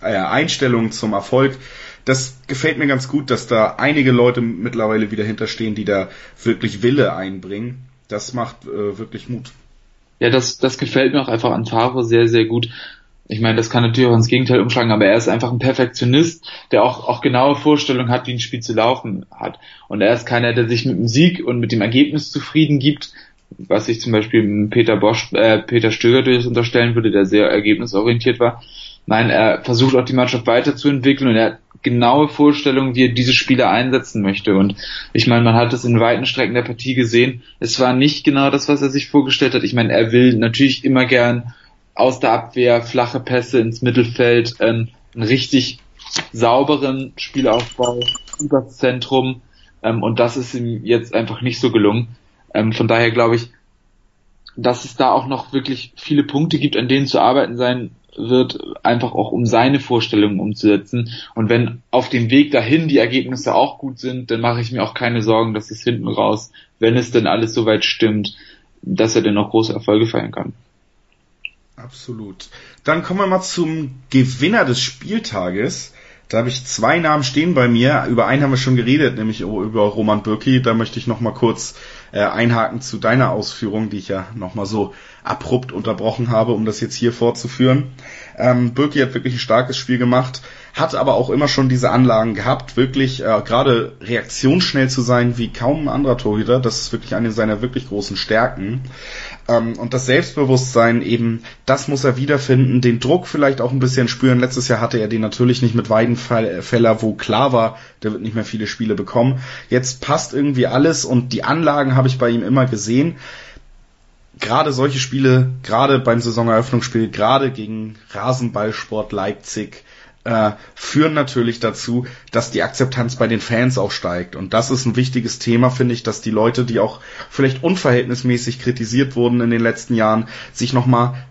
äh, Einstellung zum Erfolg. Das gefällt mir ganz gut, dass da einige Leute mittlerweile wieder hinterstehen, die da wirklich Wille einbringen. Das macht äh, wirklich Mut. Ja, das, das gefällt mir auch einfach an Favre sehr, sehr gut. Ich meine, das kann natürlich auch ins Gegenteil umschlagen, aber er ist einfach ein Perfektionist, der auch, auch genaue Vorstellungen hat, wie ein Spiel zu laufen hat. Und er ist keiner, der sich mit dem Sieg und mit dem Ergebnis zufrieden gibt, was ich zum Beispiel Peter Bosch, äh, Peter Stöger durchaus unterstellen würde, der sehr ergebnisorientiert war. Nein, er versucht auch die Mannschaft weiterzuentwickeln und er hat genaue Vorstellungen, wie er diese Spieler einsetzen möchte. Und ich meine, man hat es in weiten Strecken der Partie gesehen. Es war nicht genau das, was er sich vorgestellt hat. Ich meine, er will natürlich immer gern aus der Abwehr flache Pässe ins Mittelfeld, ähm, einen richtig sauberen Spielaufbau übers Zentrum. Ähm, und das ist ihm jetzt einfach nicht so gelungen. Ähm, von daher glaube ich, dass es da auch noch wirklich viele Punkte gibt, an denen zu arbeiten sein wird, einfach auch um seine Vorstellungen umzusetzen. Und wenn auf dem Weg dahin die Ergebnisse auch gut sind, dann mache ich mir auch keine Sorgen, dass es hinten raus, wenn es denn alles soweit stimmt, dass er denn noch große Erfolge feiern kann. Absolut. Dann kommen wir mal zum Gewinner des Spieltages. Da habe ich zwei Namen stehen bei mir. Über einen haben wir schon geredet, nämlich über Roman Bürki. Da möchte ich noch mal kurz äh, einhaken zu deiner Ausführung, die ich ja noch mal so abrupt unterbrochen habe, um das jetzt hier fortzuführen. Ähm, Birki hat wirklich ein starkes Spiel gemacht, hat aber auch immer schon diese Anlagen gehabt, wirklich äh, gerade reaktionsschnell zu sein wie kaum ein anderer Torhüter. Das ist wirklich eine seiner wirklich großen Stärken. Ähm, und das Selbstbewusstsein eben, das muss er wiederfinden, den Druck vielleicht auch ein bisschen spüren. Letztes Jahr hatte er den natürlich nicht mit Weidenfeller, wo klar war, der wird nicht mehr viele Spiele bekommen. Jetzt passt irgendwie alles und die Anlagen habe ich bei ihm immer gesehen gerade solche Spiele, gerade beim Saisoneröffnungsspiel, gerade gegen Rasenballsport Leipzig, äh, führen natürlich dazu, dass die Akzeptanz bei den Fans auch steigt. Und das ist ein wichtiges Thema, finde ich, dass die Leute, die auch vielleicht unverhältnismäßig kritisiert wurden in den letzten Jahren, sich nochmal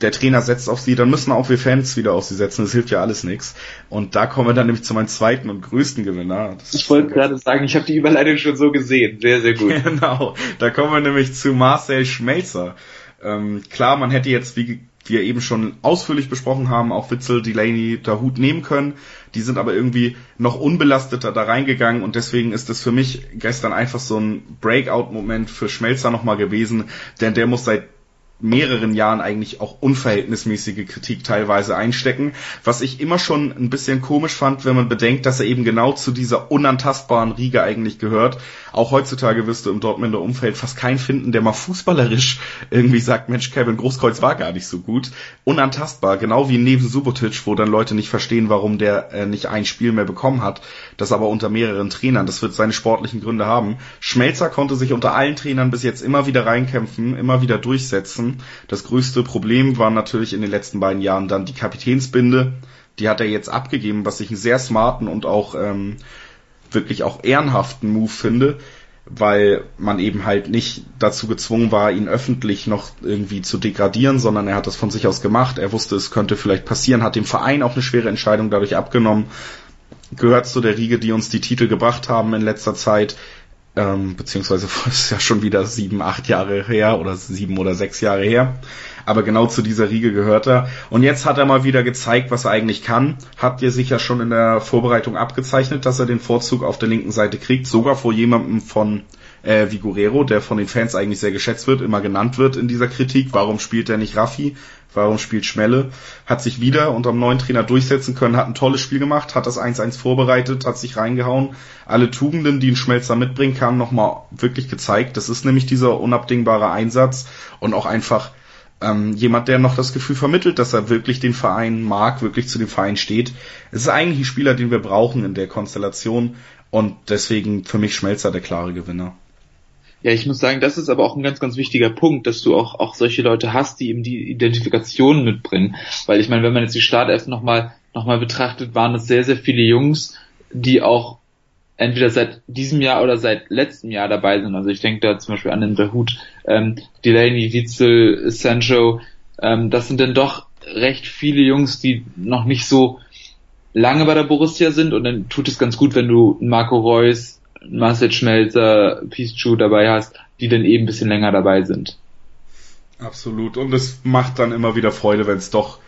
der Trainer setzt auf sie, dann müssen auch wir Fans wieder auf sie setzen. Das hilft ja alles nichts. Und da kommen wir dann nämlich zu meinem zweiten und größten Gewinner. Das ich wollte gerade sagen, ich habe die Überleitung schon so gesehen. Sehr, sehr gut. genau. Da kommen wir nämlich zu Marcel Schmelzer. Ähm, klar, man hätte jetzt, wie wir eben schon ausführlich besprochen haben, auch Witzel, Delaney, Hut nehmen können. Die sind aber irgendwie noch unbelasteter da reingegangen und deswegen ist es für mich gestern einfach so ein Breakout-Moment für Schmelzer nochmal gewesen, denn der muss seit mehreren Jahren eigentlich auch unverhältnismäßige Kritik teilweise einstecken, was ich immer schon ein bisschen komisch fand, wenn man bedenkt, dass er eben genau zu dieser unantastbaren Riege eigentlich gehört. Auch heutzutage wirst du im Dortmunder Umfeld fast keinen finden, der mal fußballerisch irgendwie sagt, Mensch, Kevin Großkreuz war gar nicht so gut. Unantastbar, genau wie neben Subotic, wo dann Leute nicht verstehen, warum der äh, nicht ein Spiel mehr bekommen hat, das aber unter mehreren Trainern, das wird seine sportlichen Gründe haben. Schmelzer konnte sich unter allen Trainern bis jetzt immer wieder reinkämpfen, immer wieder durchsetzen das größte Problem war natürlich in den letzten beiden Jahren dann die Kapitänsbinde. Die hat er jetzt abgegeben, was ich einen sehr smarten und auch ähm, wirklich auch ehrenhaften Move finde, weil man eben halt nicht dazu gezwungen war, ihn öffentlich noch irgendwie zu degradieren, sondern er hat das von sich aus gemacht. Er wusste, es könnte vielleicht passieren, hat dem Verein auch eine schwere Entscheidung dadurch abgenommen. Gehört zu der Riege, die uns die Titel gebracht haben in letzter Zeit ähm, beziehungsweise ist ja schon wieder sieben, acht Jahre her oder sieben oder sechs Jahre her. Aber genau zu dieser Riege gehört er. Und jetzt hat er mal wieder gezeigt, was er eigentlich kann. Habt ihr sicher schon in der Vorbereitung abgezeichnet, dass er den Vorzug auf der linken Seite kriegt, sogar vor jemandem von äh, Vigorero, der von den Fans eigentlich sehr geschätzt wird, immer genannt wird in dieser Kritik. Warum spielt er nicht Raffi? Warum spielt Schmelle? Hat sich wieder unter dem neuen Trainer durchsetzen können, hat ein tolles Spiel gemacht, hat das 1-1 vorbereitet, hat sich reingehauen. Alle Tugenden, die ein Schmelzer mitbringen kann, nochmal wirklich gezeigt. Das ist nämlich dieser unabdingbare Einsatz und auch einfach ähm, jemand, der noch das Gefühl vermittelt, dass er wirklich den Verein mag, wirklich zu dem Verein steht. Es ist eigentlich ein Spieler, den wir brauchen in der Konstellation und deswegen für mich Schmelzer der klare Gewinner. Ja, ich muss sagen, das ist aber auch ein ganz, ganz wichtiger Punkt, dass du auch, auch solche Leute hast, die eben die Identifikation mitbringen. Weil ich meine, wenn man jetzt die Startelf nochmal noch mal betrachtet, waren es sehr, sehr viele Jungs, die auch entweder seit diesem Jahr oder seit letztem Jahr dabei sind. Also ich denke da zum Beispiel an den Dahut, ähm, Delaney, Witzel, Sancho. Ähm, das sind dann doch recht viele Jungs, die noch nicht so lange bei der Borussia sind und dann tut es ganz gut, wenn du Marco Reus, Marcel Schmelzer, Piszczuk dabei hast, die dann eben ein bisschen länger dabei sind. Absolut. Und es macht dann immer wieder Freude, wenn es doch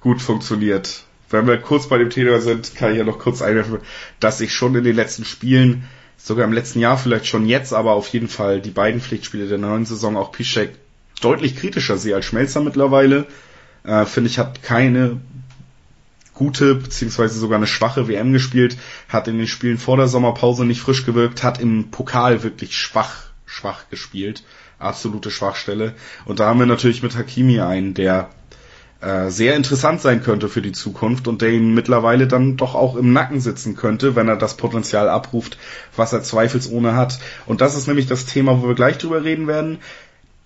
gut funktioniert. Wenn wir kurz bei dem Thema sind, kann ich ja noch kurz einwerfen, dass ich schon in den letzten Spielen sogar im letzten Jahr vielleicht schon jetzt, aber auf jeden Fall die beiden Pflichtspiele der neuen Saison auch Piszek deutlich kritischer sehe als Schmelzer mittlerweile. Äh, Finde ich, hat keine gute beziehungsweise sogar eine schwache WM gespielt, hat in den Spielen vor der Sommerpause nicht frisch gewirkt, hat im Pokal wirklich schwach, schwach gespielt. Absolute Schwachstelle. Und da haben wir natürlich mit Hakimi einen, der äh, sehr interessant sein könnte für die Zukunft und der ihm mittlerweile dann doch auch im Nacken sitzen könnte, wenn er das Potenzial abruft, was er zweifelsohne hat. Und das ist nämlich das Thema, wo wir gleich drüber reden werden.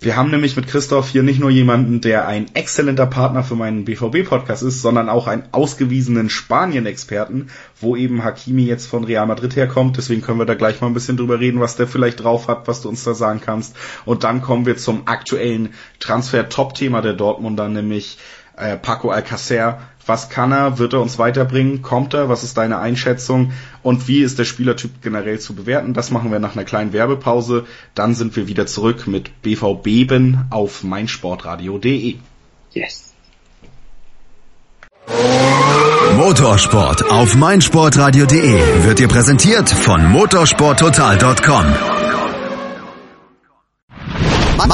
Wir haben nämlich mit Christoph hier nicht nur jemanden, der ein exzellenter Partner für meinen BVB-Podcast ist, sondern auch einen ausgewiesenen Spanien-Experten, wo eben Hakimi jetzt von Real Madrid herkommt. Deswegen können wir da gleich mal ein bisschen drüber reden, was der vielleicht drauf hat, was du uns da sagen kannst. Und dann kommen wir zum aktuellen Transfer-Top-Thema der Dortmunder, nämlich äh, Paco Alcacer. Was kann er? Wird er uns weiterbringen? Kommt er? Was ist deine Einschätzung? Und wie ist der Spielertyp generell zu bewerten? Das machen wir nach einer kleinen Werbepause. Dann sind wir wieder zurück mit BVB auf meinsportradio.de. Yes. Motorsport auf meinsportradio.de wird dir präsentiert von motorsporttotal.com.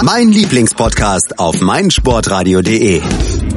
Mein Lieblingspodcast auf meinsportradio.de.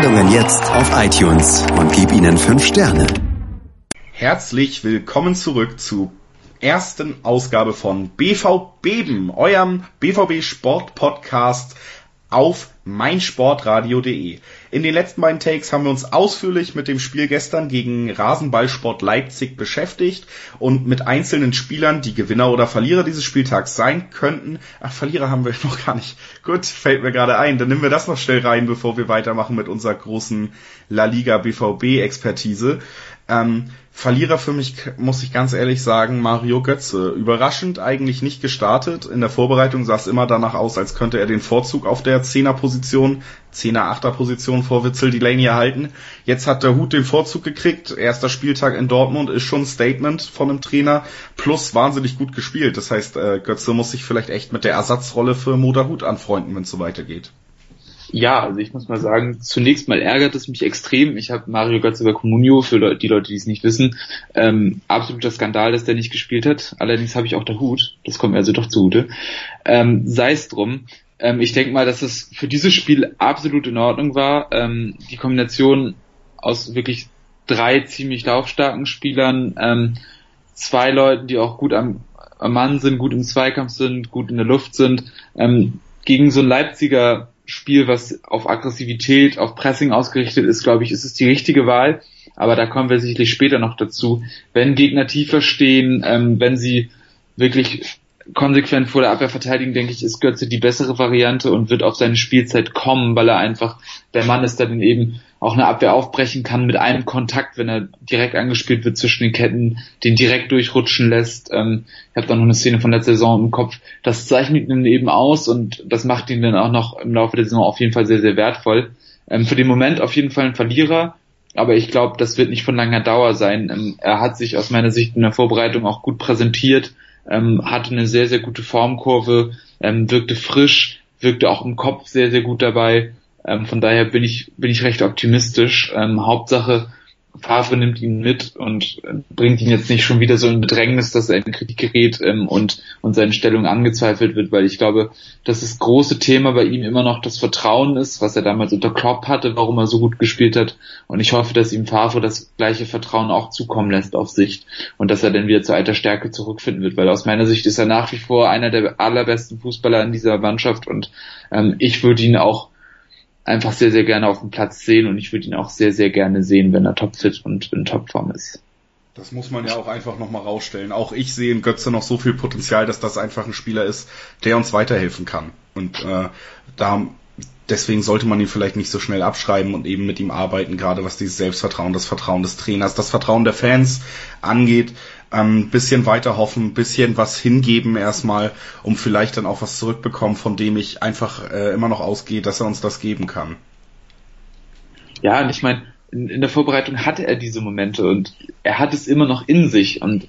Sendungen jetzt auf iTunes und gib ihnen fünf Sterne. Herzlich willkommen zurück zu ersten Ausgabe von BVBeben, eurem BVB Sport Podcast auf meinsportradio.de. In den letzten beiden Takes haben wir uns ausführlich mit dem Spiel gestern gegen Rasenballsport Leipzig beschäftigt und mit einzelnen Spielern, die Gewinner oder Verlierer dieses Spieltags sein könnten. Ach, Verlierer haben wir noch gar nicht. Gut, fällt mir gerade ein. Dann nehmen wir das noch schnell rein, bevor wir weitermachen mit unserer großen La Liga BVB Expertise. Ähm, Verlierer für mich, muss ich ganz ehrlich sagen, Mario Götze. Überraschend eigentlich nicht gestartet. In der Vorbereitung sah es immer danach aus, als könnte er den Vorzug auf der Zehnerposition, Zehner, Achter Position vor Witzel Delaney erhalten. Jetzt hat der Hut den Vorzug gekriegt. Erster Spieltag in Dortmund ist schon ein Statement von einem Trainer. Plus wahnsinnig gut gespielt. Das heißt, äh, Götze muss sich vielleicht echt mit der Ersatzrolle für Moda Hut anfreunden, wenn es so weitergeht. Ja, also ich muss mal sagen, zunächst mal ärgert es mich extrem. Ich habe Mario Götze bei Comunio, für die Leute, die es nicht wissen, ähm, absoluter Skandal, dass der nicht gespielt hat. Allerdings habe ich auch der Hut, das kommt mir also doch zugute. Ähm, Sei es drum. Ähm, ich denke mal, dass es für dieses Spiel absolut in Ordnung war. Ähm, die Kombination aus wirklich drei ziemlich laufstarken Spielern, ähm, zwei Leuten, die auch gut am, am Mann sind, gut im Zweikampf sind, gut in der Luft sind, ähm, gegen so ein Leipziger Spiel, was auf Aggressivität, auf Pressing ausgerichtet ist, glaube ich, ist es die richtige Wahl. Aber da kommen wir sicherlich später noch dazu. Wenn Gegner tiefer stehen, ähm, wenn sie wirklich konsequent vor der Abwehr verteidigen, denke ich, ist Götze die bessere Variante und wird auf seine Spielzeit kommen, weil er einfach der Mann ist, der dann eben auch eine Abwehr aufbrechen kann mit einem Kontakt, wenn er direkt angespielt wird zwischen den Ketten, den direkt durchrutschen lässt. Ähm, ich habe da noch eine Szene von der Saison im Kopf. Das zeichnet ihn eben aus und das macht ihn dann auch noch im Laufe der Saison auf jeden Fall sehr, sehr wertvoll. Ähm, für den Moment auf jeden Fall ein Verlierer, aber ich glaube, das wird nicht von langer Dauer sein. Ähm, er hat sich aus meiner Sicht in der Vorbereitung auch gut präsentiert ähm, hatte eine sehr, sehr gute Formkurve, ähm, wirkte frisch, wirkte auch im Kopf sehr, sehr gut dabei. Ähm, von daher bin ich, bin ich recht optimistisch. Ähm, Hauptsache, Favre nimmt ihn mit und bringt ihn jetzt nicht schon wieder so in Bedrängnis, dass er in Kritik gerät ähm, und, und seine Stellung angezweifelt wird, weil ich glaube, dass das große Thema bei ihm immer noch das Vertrauen ist, was er damals unter Klopp hatte, warum er so gut gespielt hat. Und ich hoffe, dass ihm Favre das gleiche Vertrauen auch zukommen lässt auf Sicht und dass er dann wieder zu alter Stärke zurückfinden wird, weil aus meiner Sicht ist er nach wie vor einer der allerbesten Fußballer in dieser Mannschaft und ähm, ich würde ihn auch einfach sehr, sehr gerne auf dem Platz sehen und ich würde ihn auch sehr, sehr gerne sehen, wenn er topfit und in Topform ist. Das muss man ja auch einfach nochmal rausstellen. Auch ich sehe in Götze noch so viel Potenzial, dass das einfach ein Spieler ist, der uns weiterhelfen kann. Und äh, da deswegen sollte man ihn vielleicht nicht so schnell abschreiben und eben mit ihm arbeiten, gerade was dieses Selbstvertrauen, das Vertrauen des Trainers, das Vertrauen der Fans angeht. Ein bisschen weiter hoffen, bisschen was hingeben erstmal, um vielleicht dann auch was zurückbekommen, von dem ich einfach äh, immer noch ausgehe, dass er uns das geben kann. Ja, und ich meine, in, in der Vorbereitung hatte er diese Momente und er hat es immer noch in sich und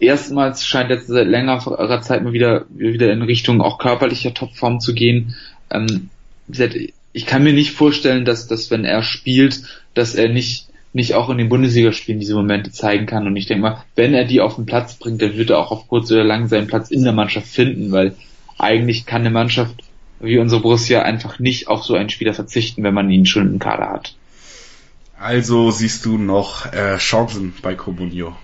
erstmals scheint jetzt seit längerer Zeit mal wieder, wieder in Richtung auch körperlicher Topform zu gehen. Ähm, ich kann mir nicht vorstellen, dass, dass wenn er spielt, dass er nicht, nicht auch in den Bundesligaspielen diese Momente zeigen kann. Und ich denke mal, wenn er die auf den Platz bringt, dann wird er auch auf kurz oder lang seinen Platz in der Mannschaft finden, weil eigentlich kann eine Mannschaft wie unsere Borussia einfach nicht auf so einen Spieler verzichten, wenn man ihn schon im Kader hat. Also siehst du noch äh, Chancen bei Comunio?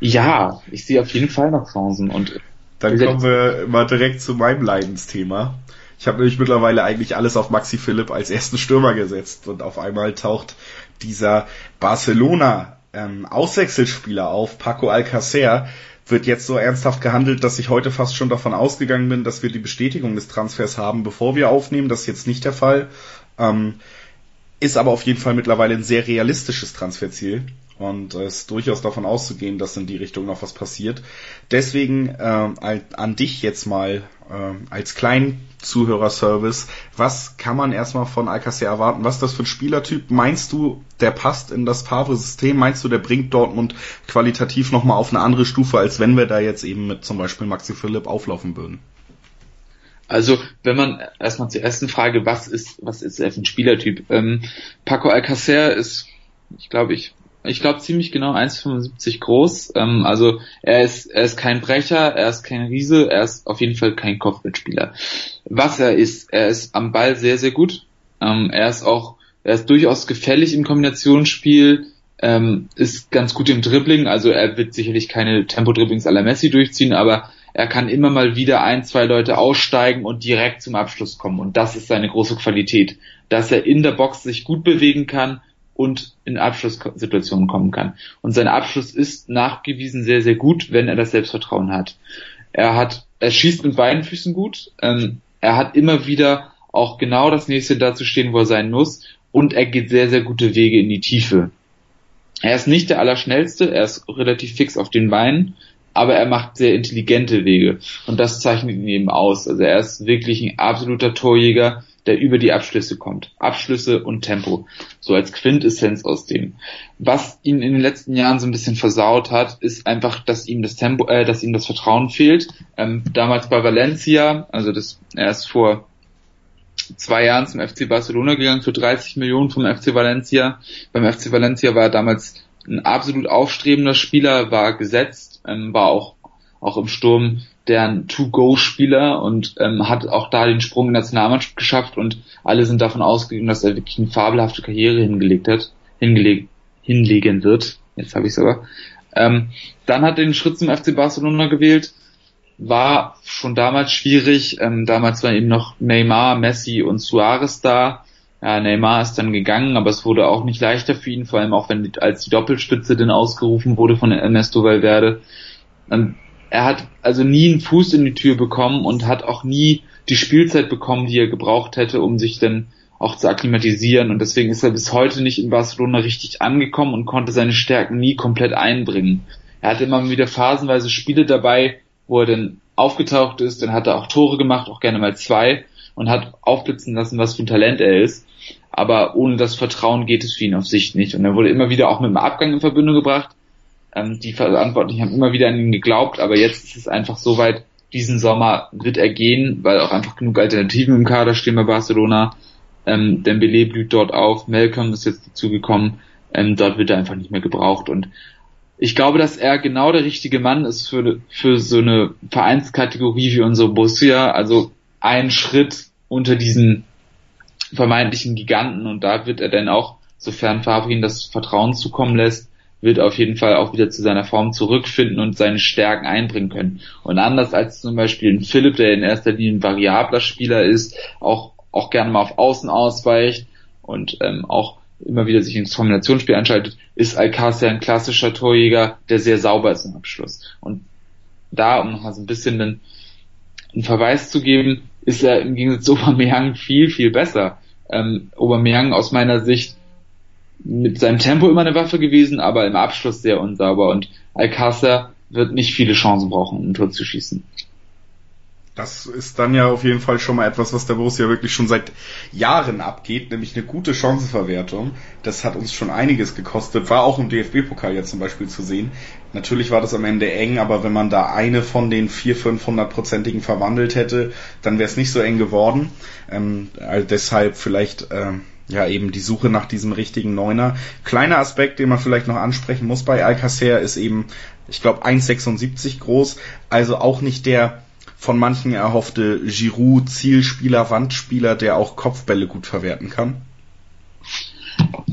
Ja, ich sehe auf jeden Fall noch Chancen und dann kommen wir mal direkt zu meinem Leidensthema. Ich habe nämlich mittlerweile eigentlich alles auf Maxi Philipp als ersten Stürmer gesetzt und auf einmal taucht dieser Barcelona ähm, Auswechselspieler auf, Paco Alcacer, wird jetzt so ernsthaft gehandelt, dass ich heute fast schon davon ausgegangen bin, dass wir die Bestätigung des Transfers haben, bevor wir aufnehmen. Das ist jetzt nicht der Fall. Ähm, ist aber auf jeden Fall mittlerweile ein sehr realistisches Transferziel. Und es ist durchaus davon auszugehen, dass in die Richtung noch was passiert. Deswegen äh, an dich jetzt mal äh, als kleinen Zuhörerservice. Was kann man erstmal von Alcacer erwarten? Was ist das für ein Spielertyp? Meinst du, der passt in das Favre-System? Meinst du, der bringt Dortmund qualitativ nochmal auf eine andere Stufe, als wenn wir da jetzt eben mit zum Beispiel Maxi Philipp auflaufen würden? Also, wenn man erstmal zur ersten Frage, was ist, was ist er für ein Spielertyp? Ähm, Paco Alcacer ist, ich glaube, ich ich glaube ziemlich genau 1,75 groß. Ähm, also er ist, er ist kein Brecher, er ist kein Riese, er ist auf jeden Fall kein Kopfballspieler. Was er ist, er ist am Ball sehr, sehr gut. Ähm, er ist auch, er ist durchaus gefällig im Kombinationsspiel, ähm, ist ganz gut im Dribbling, also er wird sicherlich keine Tempo-Dribblings à la Messi durchziehen, aber er kann immer mal wieder ein, zwei Leute aussteigen und direkt zum Abschluss kommen. Und das ist seine große Qualität, dass er in der Box sich gut bewegen kann und in Abschlusssituationen kommen kann. Und sein Abschluss ist nachgewiesen sehr, sehr gut, wenn er das Selbstvertrauen hat. Er hat, er schießt mit beiden Füßen gut, ähm, er hat immer wieder auch genau das nächste dazu stehen, wo er sein muss, und er geht sehr, sehr gute Wege in die Tiefe. Er ist nicht der Allerschnellste, er ist relativ fix auf den Beinen, aber er macht sehr intelligente Wege. Und das zeichnet ihn eben aus. Also er ist wirklich ein absoluter Torjäger, der über die Abschlüsse kommt. Abschlüsse und Tempo. So als Quintessenz aus dem. Was ihn in den letzten Jahren so ein bisschen versaut hat, ist einfach, dass ihm das Tempo, äh, dass ihm das Vertrauen fehlt. Ähm, damals bei Valencia, also das, er ist vor zwei Jahren zum FC Barcelona gegangen für 30 Millionen vom FC Valencia. Beim FC Valencia war er damals ein absolut aufstrebender Spieler, war gesetzt, ähm, war auch, auch im Sturm deren To-Go-Spieler und ähm, hat auch da den Sprung in Nationalmannschaft geschafft und alle sind davon ausgegangen, dass er wirklich eine fabelhafte Karriere hingelegt hat, hingelegt, hinlegen wird. Jetzt habe ich es aber. Ähm, dann hat er den Schritt zum FC Barcelona gewählt, war schon damals schwierig. Ähm, damals waren eben noch Neymar, Messi und Suarez da. Ja, Neymar ist dann gegangen, aber es wurde auch nicht leichter für ihn, vor allem auch wenn als die Doppelspitze dann ausgerufen wurde von Ernesto Valverde. Ähm, er hat also nie einen Fuß in die Tür bekommen und hat auch nie die Spielzeit bekommen, die er gebraucht hätte, um sich dann auch zu akklimatisieren. Und deswegen ist er bis heute nicht in Barcelona richtig angekommen und konnte seine Stärken nie komplett einbringen. Er hatte immer wieder phasenweise Spiele dabei, wo er dann aufgetaucht ist, dann hat er auch Tore gemacht, auch gerne mal zwei und hat aufblitzen lassen, was für ein Talent er ist. Aber ohne das Vertrauen geht es für ihn auf Sicht nicht. Und er wurde immer wieder auch mit einem Abgang in Verbindung gebracht. Ähm, die Verantwortlichen haben immer wieder an ihn geglaubt, aber jetzt ist es einfach so weit, diesen Sommer wird er gehen, weil auch einfach genug Alternativen im Kader stehen bei Barcelona. Ähm, Dembele blüht dort auf, Malcolm ist jetzt dazugekommen, ähm, dort wird er einfach nicht mehr gebraucht. Und ich glaube, dass er genau der richtige Mann ist für, für so eine Vereinskategorie wie unsere Borussia, also ein Schritt unter diesen vermeintlichen Giganten. Und da wird er dann auch, sofern Fabrin das Vertrauen zukommen lässt, wird auf jeden Fall auch wieder zu seiner Form zurückfinden und seine Stärken einbringen können. Und anders als zum Beispiel ein Philipp, der in erster Linie ein variabler Spieler ist, auch, auch gerne mal auf Außen ausweicht und ähm, auch immer wieder sich ins Kombinationsspiel einschaltet, ist Alcácer ein klassischer Torjäger, der sehr sauber ist im Abschluss. Und da, um nochmal so ein bisschen einen, einen Verweis zu geben, ist er im Gegensatz zu Aubameyang viel, viel besser. Ähm, Aubameyang aus meiner Sicht mit seinem Tempo immer eine Waffe gewesen, aber im Abschluss sehr unsauber und Alcázar wird nicht viele Chancen brauchen, um ein Tor zu schießen. Das ist dann ja auf jeden Fall schon mal etwas, was der Borussia wirklich schon seit Jahren abgeht, nämlich eine gute Chancenverwertung. Das hat uns schon einiges gekostet, war auch im DFB-Pokal jetzt zum Beispiel zu sehen. Natürlich war das am Ende eng, aber wenn man da eine von den vier, 500-prozentigen verwandelt hätte, dann wäre es nicht so eng geworden. Ähm, also deshalb vielleicht ähm, ja eben die Suche nach diesem richtigen Neuner. Kleiner Aspekt, den man vielleicht noch ansprechen muss bei Alcacer, ist eben, ich glaube, 1,76 groß, also auch nicht der von manchen erhoffte Giroud Zielspieler, Wandspieler, der auch Kopfbälle gut verwerten kann?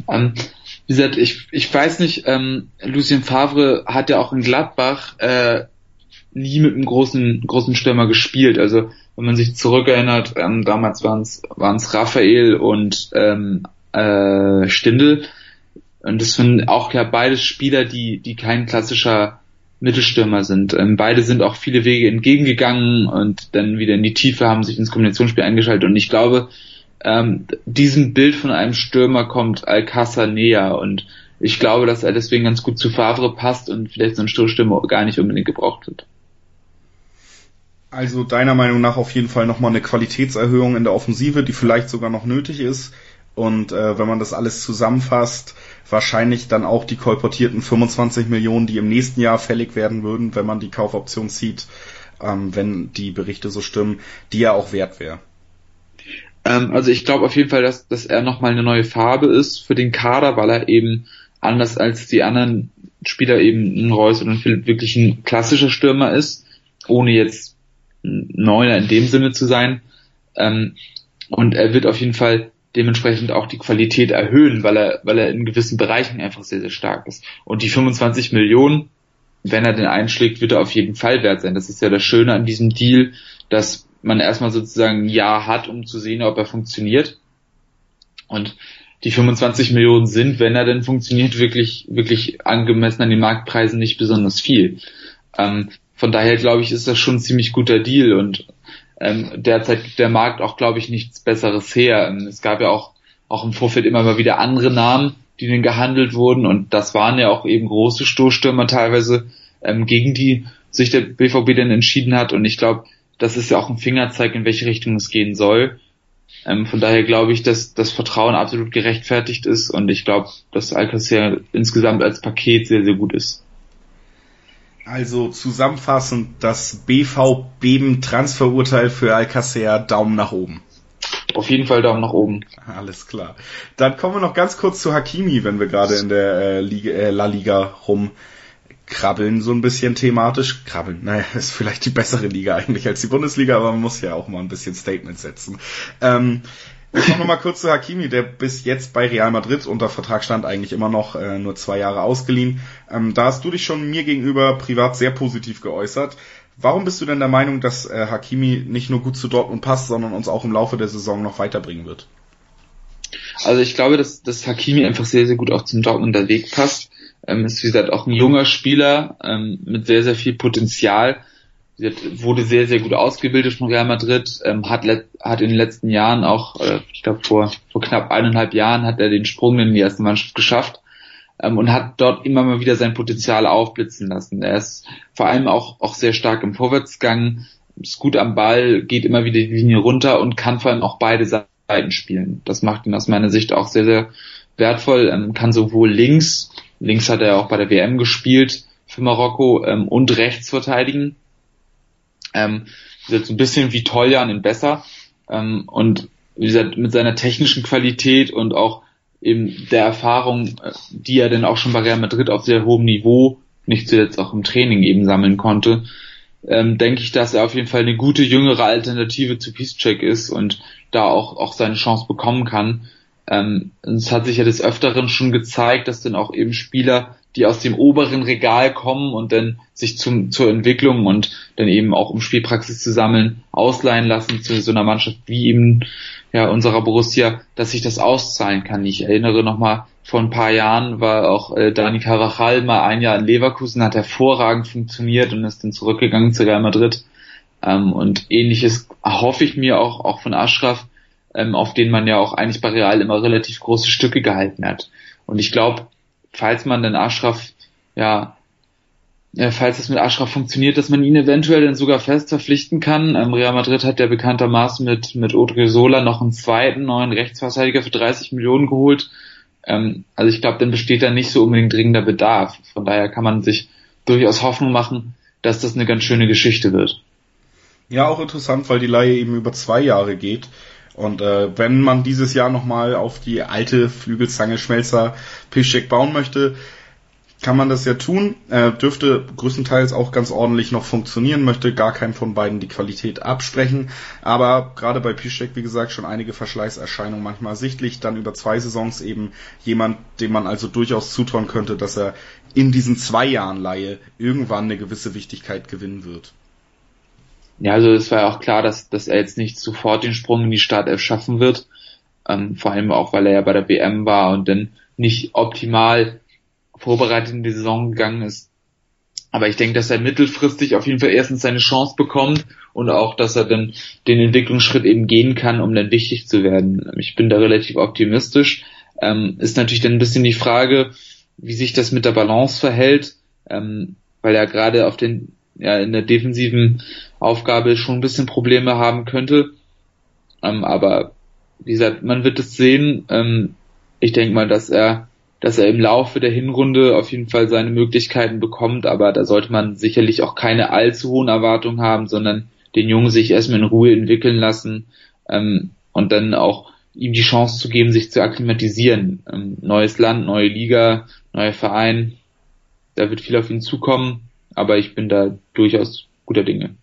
Ähm, wie gesagt, ich, ich weiß nicht, ähm, Lucien Favre hat ja auch in Gladbach äh, nie mit einem großen, großen Stürmer gespielt. Also wenn man sich zurückerinnert, ähm, damals waren es Raphael und ähm, äh, Stindel. Und das sind auch klar beides Spieler, die, die kein klassischer Mittelstürmer sind. Ähm, beide sind auch viele Wege entgegengegangen und dann wieder in die Tiefe haben sich ins Kombinationsspiel eingeschaltet. Und ich glaube, ähm, diesem Bild von einem Stürmer kommt Alcázar näher und ich glaube, dass er deswegen ganz gut zu Favre passt und vielleicht so ein Stoßstürmer gar nicht unbedingt gebraucht wird. Also deiner Meinung nach auf jeden Fall nochmal eine Qualitätserhöhung in der Offensive, die vielleicht sogar noch nötig ist. Und äh, wenn man das alles zusammenfasst, wahrscheinlich dann auch die kolportierten 25 Millionen, die im nächsten Jahr fällig werden würden, wenn man die Kaufoption zieht, ähm, wenn die Berichte so stimmen, die ja auch wert wäre. Ähm, also ich glaube auf jeden Fall, dass, dass er nochmal eine neue Farbe ist für den Kader, weil er eben anders als die anderen Spieler eben ein Reus und ein Philipp wirklich ein klassischer Stürmer ist, ohne jetzt Neuner in dem Sinne zu sein. Ähm, und er wird auf jeden Fall dementsprechend auch die Qualität erhöhen, weil er, weil er in gewissen Bereichen einfach sehr, sehr stark ist. Und die 25 Millionen, wenn er den einschlägt, wird er auf jeden Fall wert sein. Das ist ja das Schöne an diesem Deal, dass man erstmal sozusagen ein Jahr hat, um zu sehen, ob er funktioniert. Und die 25 Millionen sind, wenn er denn funktioniert, wirklich, wirklich angemessen an den Marktpreisen nicht besonders viel. Ähm, von daher glaube ich, ist das schon ein ziemlich guter Deal und ähm, derzeit gibt der Markt auch, glaube ich, nichts Besseres her. Ähm, es gab ja auch, auch im Vorfeld immer mal wieder andere Namen, die denn gehandelt wurden und das waren ja auch eben große Stoßstürmer teilweise, ähm, gegen die sich der BVB dann entschieden hat und ich glaube, das ist ja auch ein Fingerzeig, in welche Richtung es gehen soll. Ähm, von daher glaube ich, dass das Vertrauen absolut gerechtfertigt ist und ich glaube, dass Alcacer insgesamt als Paket sehr, sehr gut ist. Also zusammenfassend, das BV-Beben-Transferurteil für Alcacer, Daumen nach oben. Auf jeden Fall Daumen nach oben. Alles klar. Dann kommen wir noch ganz kurz zu Hakimi, wenn wir gerade in der äh, Liga, äh, La Liga rumkrabbeln, so ein bisschen thematisch. Krabbeln, naja, ist vielleicht die bessere Liga eigentlich als die Bundesliga, aber man muss ja auch mal ein bisschen Statement setzen. Ähm, ich noch mal kurz zu Hakimi, der bis jetzt bei Real Madrid unter Vertrag stand, eigentlich immer noch äh, nur zwei Jahre ausgeliehen. Ähm, da hast du dich schon mir gegenüber privat sehr positiv geäußert. Warum bist du denn der Meinung, dass äh, Hakimi nicht nur gut zu Dortmund passt, sondern uns auch im Laufe der Saison noch weiterbringen wird? Also ich glaube, dass, dass Hakimi einfach sehr, sehr gut auch zum Dortmunder Weg passt. Ähm, ist wie gesagt auch ein junger Spieler ähm, mit sehr, sehr viel Potenzial wurde sehr, sehr gut ausgebildet von Real Madrid, ähm, hat, hat in den letzten Jahren auch, äh, ich glaube vor, vor knapp eineinhalb Jahren hat er den Sprung in die erste Mannschaft geschafft ähm, und hat dort immer mal wieder sein Potenzial aufblitzen lassen. Er ist vor allem auch, auch sehr stark im Vorwärtsgang, ist gut am Ball, geht immer wieder die Linie runter und kann vor allem auch beide Seiten spielen. Das macht ihn aus meiner Sicht auch sehr, sehr wertvoll, ähm, kann sowohl links, links hat er auch bei der WM gespielt für Marokko ähm, und rechts verteidigen ähm, jetzt ein bisschen wie Toljan in besser. Ähm, und wie gesagt, mit seiner technischen Qualität und auch eben der Erfahrung, äh, die er dann auch schon bei Real Madrid auf sehr hohem Niveau, nicht zuletzt auch im Training eben sammeln konnte, ähm, denke ich, dass er auf jeden Fall eine gute jüngere Alternative zu Peacecheck ist und da auch, auch seine Chance bekommen kann. Ähm, es hat sich ja des Öfteren schon gezeigt, dass dann auch eben Spieler die aus dem oberen Regal kommen und dann sich zum, zur Entwicklung und dann eben auch um Spielpraxis zu sammeln, ausleihen lassen zu so einer Mannschaft wie eben ja, unserer Borussia, dass sich das auszahlen kann. Ich erinnere nochmal, vor ein paar Jahren war auch äh, Dani Carvajal mal ein Jahr in Leverkusen, hat hervorragend funktioniert und ist dann zurückgegangen zu Real Madrid. Ähm, und ähnliches hoffe ich mir auch, auch von Ashraf, ähm, auf den man ja auch eigentlich bei Real immer relativ große Stücke gehalten hat. Und ich glaube, falls man den Ashraf, ja, ja, falls es mit Ashraf funktioniert, dass man ihn eventuell dann sogar fest verpflichten kann. Ähm, Real Madrid hat ja bekanntermaßen mit, mit Odriozola noch einen zweiten neuen Rechtsverteidiger für 30 Millionen geholt. Ähm, also ich glaube, dann besteht da nicht so unbedingt dringender Bedarf. Von daher kann man sich durchaus Hoffnung machen, dass das eine ganz schöne Geschichte wird. Ja, auch interessant, weil die Leihe eben über zwei Jahre geht. Und äh, wenn man dieses Jahr nochmal auf die alte Flügelzange Schmelzer Piszczek bauen möchte, kann man das ja tun. Äh, dürfte größtenteils auch ganz ordentlich noch funktionieren, möchte gar keinem von beiden die Qualität absprechen. Aber gerade bei Piszczek, wie gesagt, schon einige Verschleißerscheinungen manchmal sichtlich. Dann über zwei Saisons eben jemand, dem man also durchaus zutrauen könnte, dass er in diesen zwei Jahren Laie irgendwann eine gewisse Wichtigkeit gewinnen wird. Ja, also es war ja auch klar, dass, dass er jetzt nicht sofort den Sprung in die Startelf schaffen wird. Ähm, vor allem auch, weil er ja bei der WM war und dann nicht optimal vorbereitet in die Saison gegangen ist. Aber ich denke, dass er mittelfristig auf jeden Fall erstens seine Chance bekommt und auch, dass er dann den Entwicklungsschritt eben gehen kann, um dann wichtig zu werden. Ich bin da relativ optimistisch. Ähm, ist natürlich dann ein bisschen die Frage, wie sich das mit der Balance verhält, ähm, weil er gerade auf den, ja, in der defensiven Aufgabe schon ein bisschen Probleme haben könnte. Ähm, aber wie gesagt, man wird es sehen. Ähm, ich denke mal, dass er dass er im Laufe der Hinrunde auf jeden Fall seine Möglichkeiten bekommt, aber da sollte man sicherlich auch keine allzu hohen Erwartungen haben, sondern den Jungen sich erstmal in Ruhe entwickeln lassen ähm, und dann auch ihm die Chance zu geben, sich zu akklimatisieren. Ähm, neues Land, neue Liga, neuer Verein, da wird viel auf ihn zukommen, aber ich bin da durchaus guter Dinge.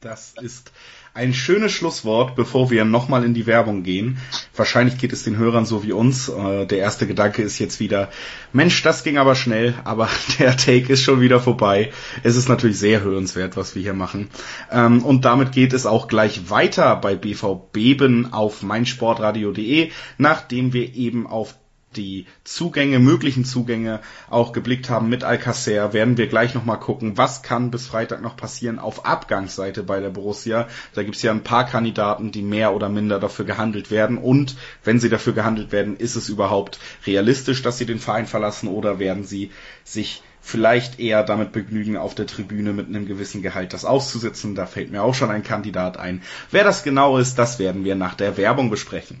Das ist ein schönes Schlusswort, bevor wir nochmal in die Werbung gehen. Wahrscheinlich geht es den Hörern so wie uns. Äh, der erste Gedanke ist jetzt wieder, Mensch, das ging aber schnell, aber der Take ist schon wieder vorbei. Es ist natürlich sehr hörenswert, was wir hier machen. Ähm, und damit geht es auch gleich weiter bei BV Beben auf meinsportradio.de, nachdem wir eben auf die Zugänge, möglichen Zugänge auch geblickt haben mit Alcacer, werden wir gleich nochmal gucken, was kann bis Freitag noch passieren auf Abgangsseite bei der Borussia. Da gibt es ja ein paar Kandidaten, die mehr oder minder dafür gehandelt werden. Und wenn sie dafür gehandelt werden, ist es überhaupt realistisch, dass sie den Verein verlassen oder werden sie sich vielleicht eher damit begnügen, auf der Tribüne mit einem gewissen Gehalt das auszusitzen. Da fällt mir auch schon ein Kandidat ein. Wer das genau ist, das werden wir nach der Werbung besprechen.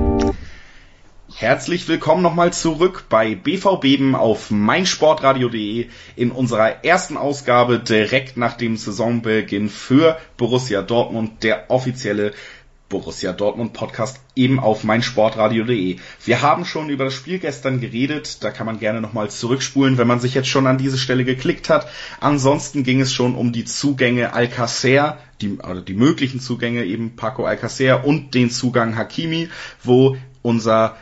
Herzlich willkommen nochmal zurück bei BV auf meinsportradio.de in unserer ersten Ausgabe direkt nach dem Saisonbeginn für Borussia Dortmund, der offizielle Borussia Dortmund Podcast eben auf meinsportradio.de. Wir haben schon über das Spiel gestern geredet, da kann man gerne nochmal zurückspulen, wenn man sich jetzt schon an diese Stelle geklickt hat. Ansonsten ging es schon um die Zugänge Alcacer, die, also die möglichen Zugänge eben Paco Alcacer und den Zugang Hakimi, wo unser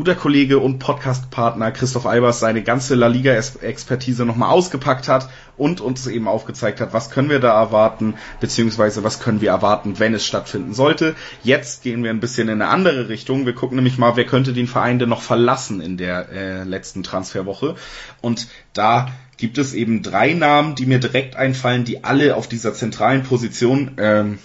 guter Kollege und Podcastpartner Christoph Albers seine ganze La Liga-Expertise nochmal ausgepackt hat und uns eben aufgezeigt hat, was können wir da erwarten, beziehungsweise was können wir erwarten, wenn es stattfinden sollte. Jetzt gehen wir ein bisschen in eine andere Richtung. Wir gucken nämlich mal, wer könnte den Verein denn noch verlassen in der äh, letzten Transferwoche. Und da gibt es eben drei Namen, die mir direkt einfallen, die alle auf dieser zentralen Position ähm,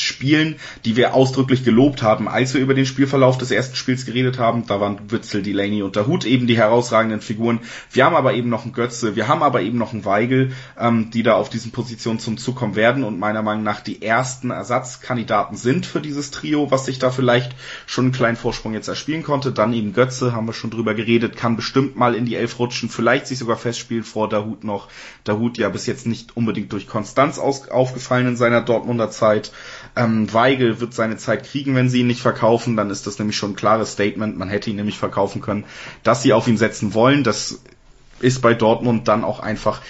Spielen, die wir ausdrücklich gelobt haben, als wir über den Spielverlauf des ersten Spiels geredet haben. Da waren Witzel, Delaney und der Hut eben die herausragenden Figuren. Wir haben aber eben noch einen Götze, wir haben aber eben noch einen Weigel, ähm, die da auf diesen Positionen zum Zug kommen werden und meiner Meinung nach die ersten Ersatzkandidaten sind für dieses Trio, was sich da vielleicht schon einen kleinen Vorsprung jetzt erspielen konnte. Dann eben Götze, haben wir schon drüber geredet, kann bestimmt mal in die Elf rutschen, vielleicht sich sogar festspielen vor der Hut noch. Der Hut ja bis jetzt nicht unbedingt durch Konstanz aus aufgefallen in seiner Dortmunder Zeit. Ähm, Weigel wird seine Zeit kriegen, wenn sie ihn nicht verkaufen. Dann ist das nämlich schon ein klares Statement. Man hätte ihn nämlich verkaufen können, dass sie auf ihn setzen wollen. Das ist bei Dortmund dann auch einfach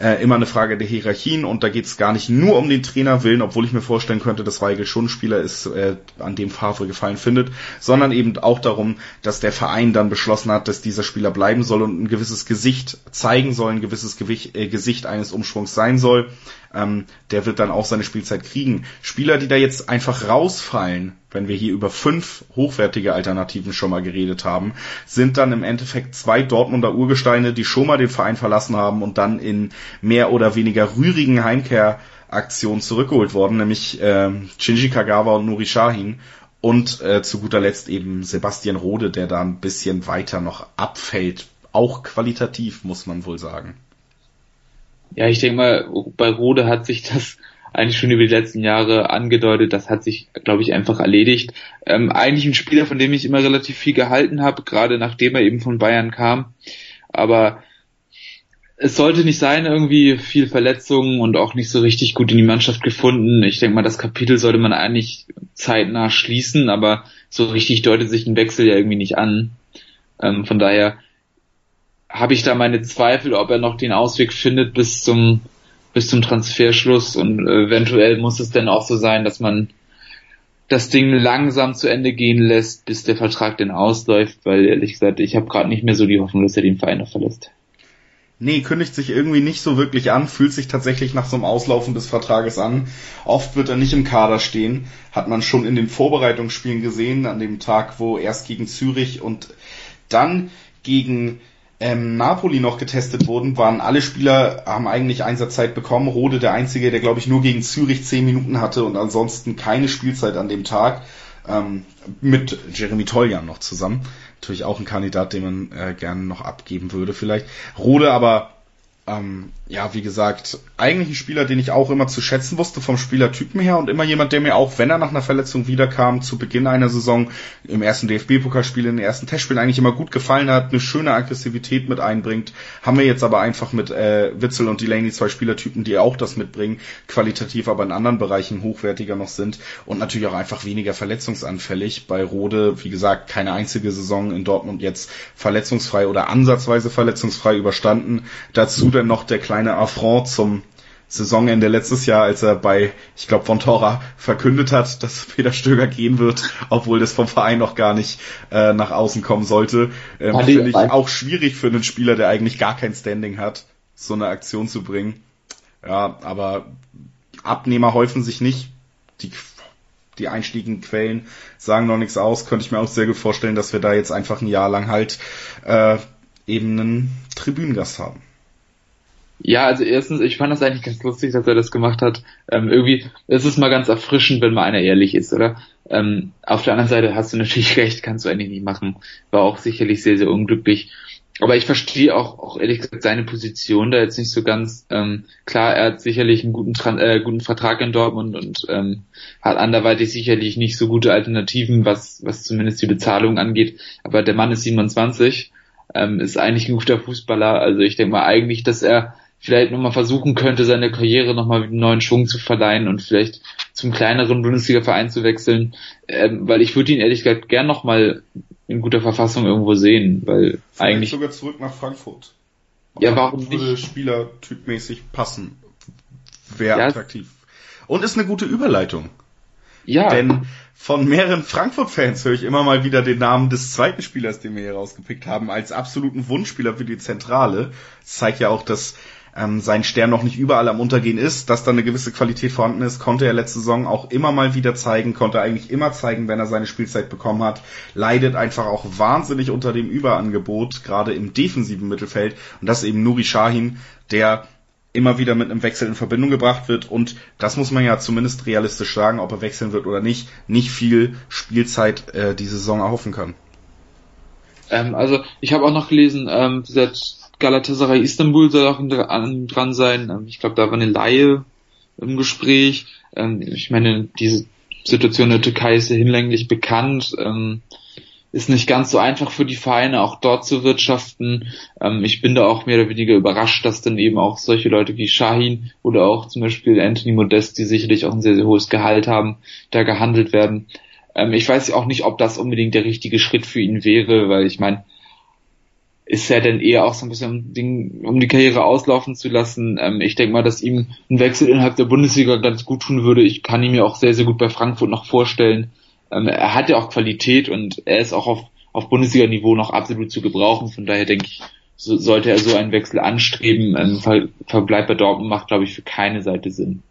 äh, immer eine Frage der Hierarchien und da geht es gar nicht nur um den Trainer willen, obwohl ich mir vorstellen könnte, dass Weigel schon ein Spieler ist, äh, an dem Favre gefallen findet, sondern eben auch darum, dass der Verein dann beschlossen hat, dass dieser Spieler bleiben soll und ein gewisses Gesicht zeigen soll, ein gewisses Gewicht, äh, Gesicht eines Umschwungs sein soll ähm, der wird dann auch seine Spielzeit kriegen. Spieler, die da jetzt einfach rausfallen, wenn wir hier über fünf hochwertige Alternativen schon mal geredet haben, sind dann im Endeffekt zwei Dortmunder Urgesteine, die schon mal den Verein verlassen haben und dann in mehr oder weniger rührigen Heimkehraktionen zurückgeholt worden, nämlich äh, Shinji Kagawa und Nuri Shahin. Und äh, zu guter Letzt eben Sebastian Rode, der da ein bisschen weiter noch abfällt. Auch qualitativ, muss man wohl sagen. Ja, ich denke mal, bei Rode hat sich das eigentlich schon über die letzten Jahre angedeutet. Das hat sich, glaube ich, einfach erledigt. Ähm, eigentlich ein Spieler, von dem ich immer relativ viel gehalten habe, gerade nachdem er eben von Bayern kam. Aber es sollte nicht sein, irgendwie viel Verletzungen und auch nicht so richtig gut in die Mannschaft gefunden. Ich denke mal, das Kapitel sollte man eigentlich zeitnah schließen, aber so richtig deutet sich ein Wechsel ja irgendwie nicht an. Ähm, von daher habe ich da meine Zweifel, ob er noch den Ausweg findet bis zum bis zum Transferschluss und eventuell muss es dann auch so sein, dass man das Ding langsam zu Ende gehen lässt, bis der Vertrag denn ausläuft, weil ehrlich gesagt, ich habe gerade nicht mehr so die Hoffnung, dass er den Verein noch verlässt. Nee, kündigt sich irgendwie nicht so wirklich an, fühlt sich tatsächlich nach so einem Auslaufen des Vertrages an. Oft wird er nicht im Kader stehen, hat man schon in den Vorbereitungsspielen gesehen, an dem Tag, wo erst gegen Zürich und dann gegen ähm, Napoli noch getestet wurden, waren alle Spieler, haben eigentlich Einsatzzeit bekommen. Rode der Einzige, der glaube ich nur gegen Zürich zehn Minuten hatte und ansonsten keine Spielzeit an dem Tag. Ähm, mit Jeremy Toljan noch zusammen. Natürlich auch ein Kandidat, den man äh, gerne noch abgeben würde vielleicht. Rode aber ähm, ja, wie gesagt, eigentlich ein Spieler, den ich auch immer zu schätzen wusste vom Spielertypen her und immer jemand, der mir auch, wenn er nach einer Verletzung wiederkam, zu Beginn einer Saison im ersten DFB-Pokalspiel, in den ersten Testspielen eigentlich immer gut gefallen hat, eine schöne Aggressivität mit einbringt. Haben wir jetzt aber einfach mit äh, Witzel und Delaney zwei Spielertypen, die auch das mitbringen, qualitativ aber in anderen Bereichen hochwertiger noch sind und natürlich auch einfach weniger verletzungsanfällig. Bei Rode, wie gesagt, keine einzige Saison in Dortmund jetzt verletzungsfrei oder ansatzweise verletzungsfrei überstanden. Dazu dann noch der kleine Affront zum Saisonende letztes Jahr, als er bei, ich glaube, von Tora verkündet hat, dass Peter Stöger gehen wird, obwohl das vom Verein noch gar nicht äh, nach außen kommen sollte. Ähm, Finde ich auch schwierig für einen Spieler, der eigentlich gar kein Standing hat, so eine Aktion zu bringen. Ja, aber Abnehmer häufen sich nicht. Die, die einstiegigen Quellen sagen noch nichts aus. Könnte ich mir auch sehr gut vorstellen, dass wir da jetzt einfach ein Jahr lang halt äh, eben einen Tribünengast haben. Ja, also erstens, ich fand das eigentlich ganz lustig, dass er das gemacht hat. Ähm, irgendwie ist es mal ganz erfrischend, wenn mal einer ehrlich ist, oder? Ähm, auf der anderen Seite hast du natürlich recht, kannst du eigentlich nicht machen. War auch sicherlich sehr, sehr unglücklich. Aber ich verstehe auch, auch ehrlich gesagt seine Position da jetzt nicht so ganz. Ähm, klar, er hat sicherlich einen guten, äh, guten Vertrag in Dortmund und ähm, hat anderweitig sicherlich nicht so gute Alternativen, was, was zumindest die Bezahlung angeht. Aber der Mann ist 27, ähm, ist eigentlich ein guter Fußballer. Also ich denke mal eigentlich, dass er vielleicht nochmal versuchen könnte, seine Karriere nochmal einen neuen Schwung zu verleihen und vielleicht zum kleineren Bundesliga-Verein zu wechseln, ähm, weil ich würde ihn ehrlich gesagt gern nochmal in guter Verfassung irgendwo sehen, weil vielleicht eigentlich sogar zurück nach Frankfurt. Ja, warum würde nicht? Spielertypmäßig passen. Wäre ja. attraktiv. Und ist eine gute Überleitung. Ja. Denn von mehreren Frankfurt-Fans höre ich immer mal wieder den Namen des zweiten Spielers, den wir hier rausgepickt haben, als absoluten Wunschspieler für die Zentrale. Das zeigt ja auch, dass ähm, sein Stern noch nicht überall am Untergehen ist, dass da eine gewisse Qualität vorhanden ist, konnte er letzte Saison auch immer mal wieder zeigen, konnte eigentlich immer zeigen, wenn er seine Spielzeit bekommen hat, leidet einfach auch wahnsinnig unter dem Überangebot, gerade im defensiven Mittelfeld und das ist eben Nuri Shahin, der immer wieder mit einem Wechsel in Verbindung gebracht wird und das muss man ja zumindest realistisch sagen, ob er wechseln wird oder nicht, nicht viel Spielzeit äh, die Saison erhoffen kann. Ähm, also ich habe auch noch gelesen, ähm, seit Galatasaray Istanbul soll auch dran sein. Ähm, ich glaube, da war eine Laie im Gespräch. Ähm, ich meine, diese Situation in der Türkei ist ja hinlänglich bekannt. Ähm, ist nicht ganz so einfach für die Vereine, auch dort zu wirtschaften. Ich bin da auch mehr oder weniger überrascht, dass dann eben auch solche Leute wie Shahin oder auch zum Beispiel Anthony Modest, die sicherlich auch ein sehr, sehr hohes Gehalt haben, da gehandelt werden. Ich weiß auch nicht, ob das unbedingt der richtige Schritt für ihn wäre, weil ich meine, ist ja dann eher auch so ein bisschen um, um die Karriere auslaufen zu lassen. Ähm, ich denke mal, dass ihm ein Wechsel innerhalb der Bundesliga ganz gut tun würde. Ich kann ihn mir auch sehr, sehr gut bei Frankfurt noch vorstellen. Ähm, er hat ja auch Qualität und er ist auch auf, auf Bundesliga-Niveau noch absolut zu gebrauchen. Von daher denke ich, so, sollte er so einen Wechsel anstreben. Ein Ver Verbleib bei Dortmund macht, glaube ich, für keine Seite Sinn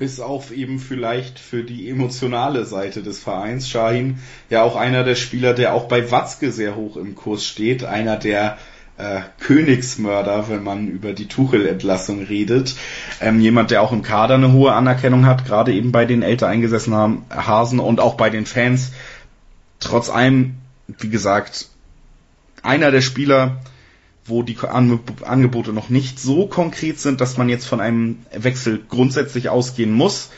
bis auf eben vielleicht für die emotionale Seite des Vereins. Shahin ja auch einer der Spieler, der auch bei Watzke sehr hoch im Kurs steht, einer der äh, Königsmörder, wenn man über die Tuchel-Entlassung redet. Ähm, jemand, der auch im Kader eine hohe Anerkennung hat, gerade eben bei den älter eingesessenen Hasen und auch bei den Fans. Trotz allem, wie gesagt, einer der Spieler, wo die Angebote noch nicht so konkret sind, dass man jetzt von einem Wechsel grundsätzlich ausgehen muss,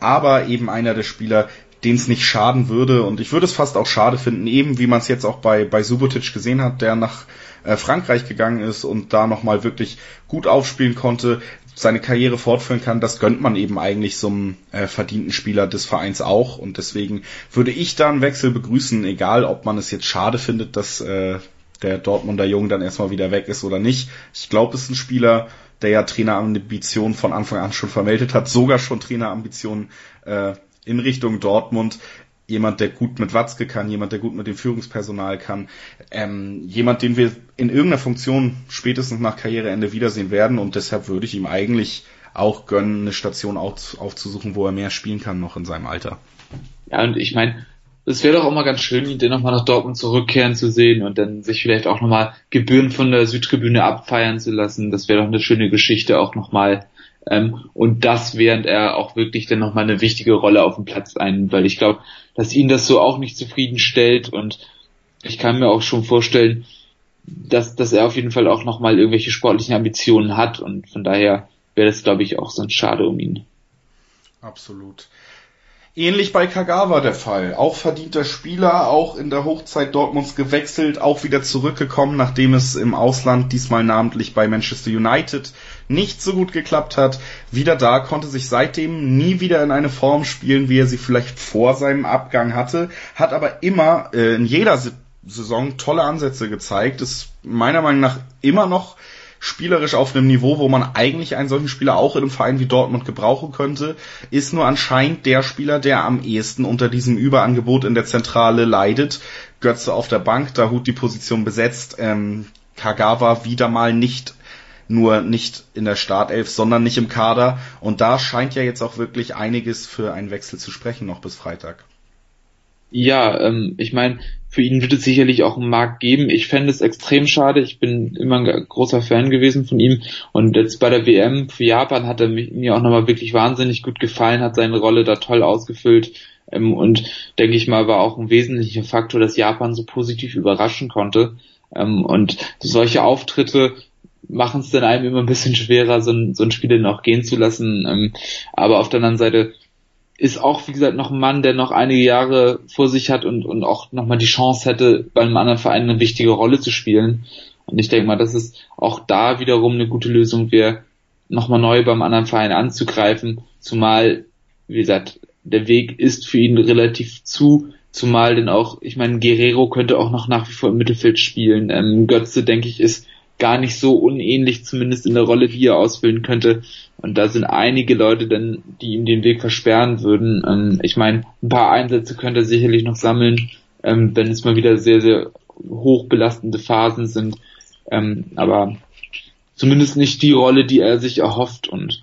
aber eben einer der Spieler, den es nicht schaden würde und ich würde es fast auch schade finden, eben wie man es jetzt auch bei, bei Subotic gesehen hat, der nach äh, Frankreich gegangen ist und da nochmal wirklich gut aufspielen konnte, seine Karriere fortführen kann, das gönnt man eben eigentlich so einem äh, verdienten Spieler des Vereins auch. Und deswegen würde ich da einen Wechsel begrüßen, egal ob man es jetzt schade findet, dass äh, der Dortmunder Jung dann erstmal wieder weg ist oder nicht. Ich glaube, es ist ein Spieler, der ja Trainerambitionen von Anfang an schon vermeldet hat, sogar schon Trainerambitionen äh, in Richtung Dortmund. Jemand, der gut mit Watzke kann, jemand, der gut mit dem Führungspersonal kann, ähm, jemand, den wir in irgendeiner Funktion spätestens nach Karriereende wiedersehen werden und deshalb würde ich ihm eigentlich auch gönnen, eine Station aufzusuchen, wo er mehr spielen kann noch in seinem Alter. Ja, und ich meine, es wäre doch auch mal ganz schön, ihn dann nochmal nach Dortmund zurückkehren zu sehen und dann sich vielleicht auch nochmal Gebühren von der Südtribüne abfeiern zu lassen. Das wäre doch eine schöne Geschichte auch nochmal. Ähm, und das, während er auch wirklich dann nochmal eine wichtige Rolle auf dem Platz einnimmt, weil ich glaube, dass ihn das so auch nicht zufriedenstellt und ich kann mir auch schon vorstellen, dass, dass er auf jeden Fall auch nochmal irgendwelche sportlichen Ambitionen hat und von daher wäre das, glaube ich, auch so ein Schade um ihn. Absolut. Ähnlich bei Kagawa der Fall. Auch verdienter Spieler, auch in der Hochzeit Dortmunds gewechselt, auch wieder zurückgekommen, nachdem es im Ausland, diesmal namentlich bei Manchester United, nicht so gut geklappt hat. Wieder da, konnte sich seitdem nie wieder in eine Form spielen, wie er sie vielleicht vor seinem Abgang hatte, hat aber immer äh, in jeder Saison tolle Ansätze gezeigt, ist meiner Meinung nach immer noch spielerisch auf einem Niveau, wo man eigentlich einen solchen Spieler auch in einem Verein wie Dortmund gebrauchen könnte, ist nur anscheinend der Spieler, der am ehesten unter diesem Überangebot in der Zentrale leidet. Götze auf der Bank, Dahut die Position besetzt, ähm, Kagawa wieder mal nicht nur nicht in der Startelf, sondern nicht im Kader. Und da scheint ja jetzt auch wirklich einiges für einen Wechsel zu sprechen, noch bis Freitag. Ja, ähm, ich meine, für ihn wird es sicherlich auch einen Markt geben. Ich fände es extrem schade. Ich bin immer ein großer Fan gewesen von ihm. Und jetzt bei der WM für Japan hat er mir auch nochmal wirklich wahnsinnig gut gefallen, hat seine Rolle da toll ausgefüllt. Ähm, und denke ich mal, war auch ein wesentlicher Faktor, dass Japan so positiv überraschen konnte. Ähm, und solche Auftritte machen es dann einem immer ein bisschen schwerer, so ein, ein Spieler noch gehen zu lassen. Ähm, aber auf der anderen Seite ist auch, wie gesagt, noch ein Mann, der noch einige Jahre vor sich hat und, und auch nochmal die Chance hätte, bei einem anderen Verein eine wichtige Rolle zu spielen. Und ich denke mal, dass es auch da wiederum eine gute Lösung wäre, nochmal neu beim anderen Verein anzugreifen, zumal, wie gesagt, der Weg ist für ihn relativ zu, zumal denn auch, ich meine, Guerrero könnte auch noch nach wie vor im Mittelfeld spielen. Ähm, Götze, denke ich, ist gar nicht so unähnlich, zumindest in der Rolle, die er ausfüllen könnte. Und da sind einige Leute dann, die ihm den Weg versperren würden. Ähm, ich meine, ein paar Einsätze könnte er sicherlich noch sammeln, ähm, wenn es mal wieder sehr, sehr hoch belastende Phasen sind. Ähm, aber zumindest nicht die Rolle, die er sich erhofft. Und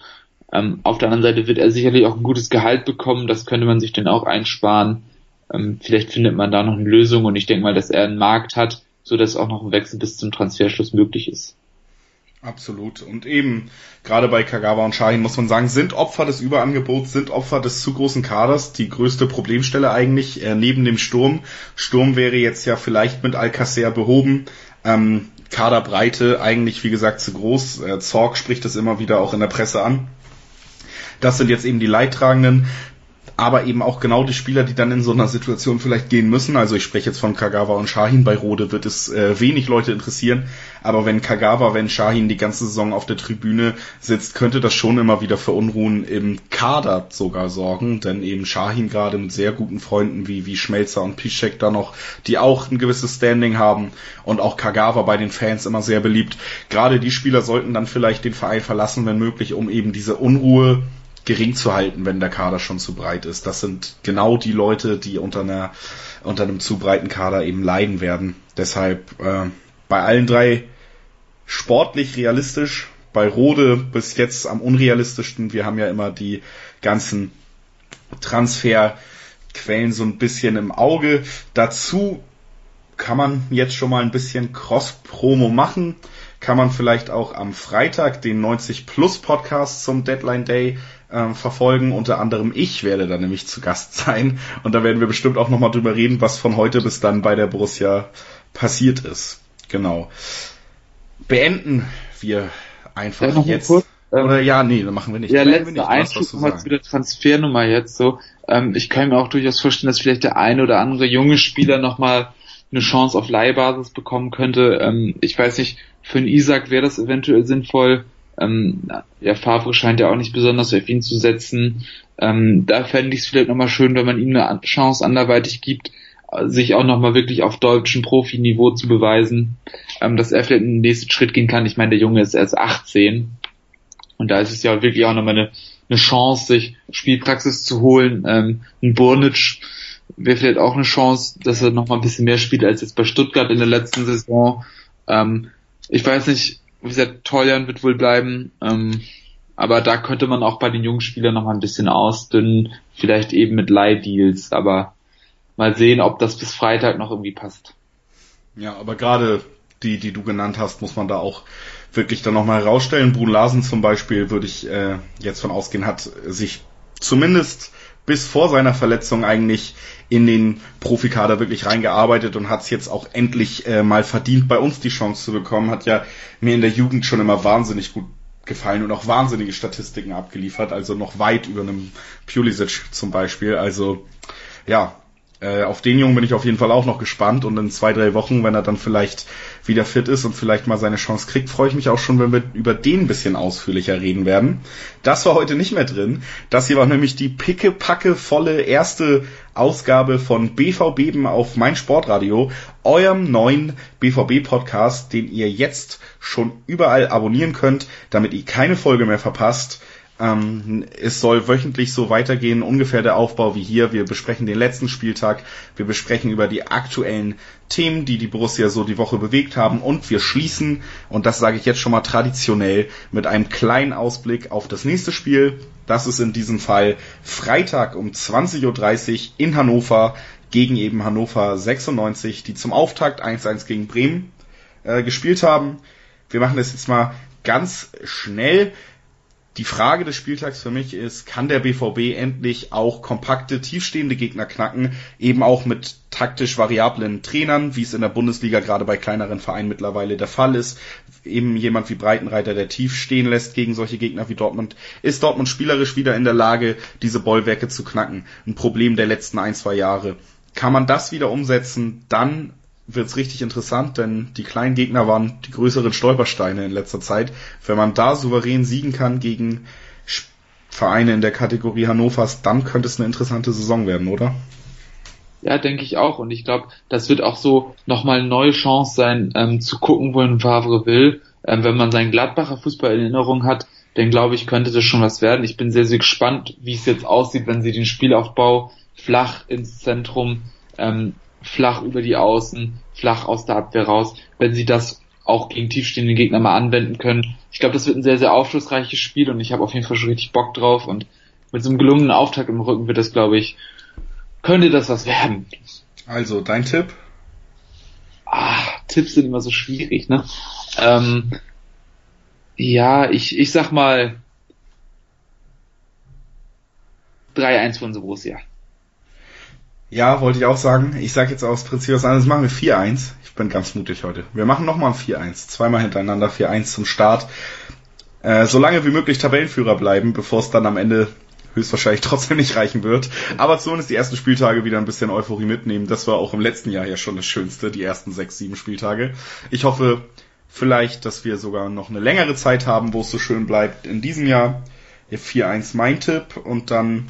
ähm, auf der anderen Seite wird er sicherlich auch ein gutes Gehalt bekommen. Das könnte man sich dann auch einsparen. Ähm, vielleicht findet man da noch eine Lösung. Und ich denke mal, dass er einen Markt hat, so dass auch noch ein Wechsel bis zum Transferschluss möglich ist. Absolut. Und eben, gerade bei Kagawa und Shahin muss man sagen, sind Opfer des Überangebots, sind Opfer des zu großen Kaders, die größte Problemstelle eigentlich, äh, neben dem Sturm. Sturm wäre jetzt ja vielleicht mit Alcacer behoben. Ähm, Kaderbreite eigentlich, wie gesagt, zu groß. Äh, Zorg spricht das immer wieder auch in der Presse an. Das sind jetzt eben die Leidtragenden. Aber eben auch genau die Spieler, die dann in so einer Situation vielleicht gehen müssen. Also ich spreche jetzt von Kagawa und Shahin. Bei Rode wird es äh, wenig Leute interessieren, aber wenn Kagawa, wenn Shahin die ganze Saison auf der Tribüne sitzt, könnte das schon immer wieder für Unruhen im Kader sogar sorgen, denn eben Shahin gerade mit sehr guten Freunden wie, wie Schmelzer und Piszek da noch, die auch ein gewisses Standing haben und auch Kagawa bei den Fans immer sehr beliebt. Gerade die Spieler sollten dann vielleicht den Verein verlassen, wenn möglich, um eben diese Unruhe gering zu halten, wenn der Kader schon zu breit ist. Das sind genau die Leute, die unter einer unter einem zu breiten Kader eben leiden werden. Deshalb äh, bei allen drei sportlich realistisch, bei Rode bis jetzt am unrealistischsten. Wir haben ja immer die ganzen Transferquellen so ein bisschen im Auge. Dazu kann man jetzt schon mal ein bisschen Cross-Promo machen. Kann man vielleicht auch am Freitag den 90 Plus Podcast zum Deadline Day ähm, verfolgen. Unter anderem ich werde da nämlich zu Gast sein. Und da werden wir bestimmt auch nochmal drüber reden, was von heute bis dann bei der Borussia passiert ist. Genau. Beenden wir einfach ja, jetzt. Kurz, ähm, Oder ja, nee, machen wir nicht. Ja, letzter Einschub mal zu der Transfernummer jetzt so. Ähm, ich kann mir auch durchaus vorstellen, dass vielleicht der eine oder andere junge Spieler nochmal eine Chance auf Leihbasis bekommen könnte. Ähm, ich weiß nicht, für einen Isaac wäre das eventuell sinnvoll. Ähm, ja, Favre scheint ja auch nicht besonders auf ihn zu setzen. Ähm, da fände ich es vielleicht nochmal schön, wenn man ihm eine Chance anderweitig gibt, sich auch nochmal wirklich auf deutschem Profiniveau zu beweisen, ähm, dass er vielleicht in den nächsten Schritt gehen kann. Ich meine, der Junge ist erst 18 und da ist es ja wirklich auch nochmal eine, eine Chance, sich Spielpraxis zu holen. Ähm, ein Burnic wäre vielleicht auch eine Chance, dass er nochmal ein bisschen mehr spielt als jetzt bei Stuttgart in der letzten Saison. Ähm, ich weiß nicht, wie gesagt, Toljan wird wohl bleiben. Ähm, aber da könnte man auch bei den jungen Spielern noch mal ein bisschen ausdünnen, vielleicht eben mit Leihdeals, aber mal sehen, ob das bis Freitag noch irgendwie passt. Ja, aber gerade die, die du genannt hast, muss man da auch wirklich dann nochmal herausstellen. Brun Larsen zum Beispiel, würde ich äh, jetzt von ausgehen, hat sich zumindest bis vor seiner Verletzung eigentlich in den Profikader wirklich reingearbeitet und hat es jetzt auch endlich äh, mal verdient, bei uns die Chance zu bekommen. Hat ja mir in der Jugend schon immer wahnsinnig gut gefallen und auch wahnsinnige Statistiken abgeliefert, also noch weit über einem Pulisic zum Beispiel. Also ja, äh, auf den Jungen bin ich auf jeden Fall auch noch gespannt und in zwei, drei Wochen, wenn er dann vielleicht wieder fit ist und vielleicht mal seine Chance kriegt, freue ich mich auch schon, wenn wir über den ein bisschen ausführlicher reden werden. Das war heute nicht mehr drin. Das hier war nämlich die picke-packe volle erste Ausgabe von BVB auf mein Sportradio, eurem neuen BVB-Podcast, den ihr jetzt schon überall abonnieren könnt, damit ihr keine Folge mehr verpasst. Ähm, es soll wöchentlich so weitergehen, ungefähr der Aufbau wie hier. Wir besprechen den letzten Spieltag, wir besprechen über die aktuellen Themen, die die Borussia so die Woche bewegt haben und wir schließen, und das sage ich jetzt schon mal traditionell, mit einem kleinen Ausblick auf das nächste Spiel. Das ist in diesem Fall Freitag um 20.30 Uhr in Hannover gegen eben Hannover 96, die zum Auftakt 1-1 gegen Bremen äh, gespielt haben. Wir machen das jetzt mal ganz schnell. Die Frage des Spieltags für mich ist, kann der BVB endlich auch kompakte, tiefstehende Gegner knacken, eben auch mit taktisch variablen Trainern, wie es in der Bundesliga gerade bei kleineren Vereinen mittlerweile der Fall ist. Eben jemand wie Breitenreiter, der tief stehen lässt gegen solche Gegner wie Dortmund. Ist Dortmund spielerisch wieder in der Lage, diese Bollwerke zu knacken? Ein Problem der letzten ein, zwei Jahre. Kann man das wieder umsetzen, dann wird's richtig interessant, denn die kleinen Gegner waren die größeren Stolpersteine in letzter Zeit. Wenn man da souverän siegen kann gegen Vereine in der Kategorie Hannovers, dann könnte es eine interessante Saison werden, oder? Ja, denke ich auch. Und ich glaube, das wird auch so nochmal eine neue Chance sein, ähm, zu gucken, wohin Favre will. Ähm, wenn man seinen Gladbacher Fußball in Erinnerung hat, dann glaube ich, könnte das schon was werden. Ich bin sehr, sehr gespannt, wie es jetzt aussieht, wenn sie den Spielaufbau flach ins Zentrum ähm, flach über die Außen, flach aus der Abwehr raus, wenn sie das auch gegen tiefstehende Gegner mal anwenden können. Ich glaube, das wird ein sehr, sehr aufschlussreiches Spiel und ich habe auf jeden Fall schon richtig Bock drauf und mit so einem gelungenen Auftakt im Rücken wird das, glaube ich, könnte das was werden. Also, dein Tipp? Ah, Tipps sind immer so schwierig, ne? Ähm, ja, ich, ich sag mal 3-1 von Borussia. Ja, wollte ich auch sagen. Ich sage jetzt aus Prinzip was anderes. Machen wir 4-1. Ich bin ganz mutig heute. Wir machen nochmal ein 4-1. Zweimal hintereinander 4-1 zum Start. Äh, so lange wie möglich Tabellenführer bleiben, bevor es dann am Ende höchstwahrscheinlich trotzdem nicht reichen wird. Aber zumindest die ersten Spieltage wieder ein bisschen Euphorie mitnehmen. Das war auch im letzten Jahr ja schon das Schönste, die ersten sechs, sieben Spieltage. Ich hoffe vielleicht, dass wir sogar noch eine längere Zeit haben, wo es so schön bleibt in diesem Jahr. 4-1 mein Tipp und dann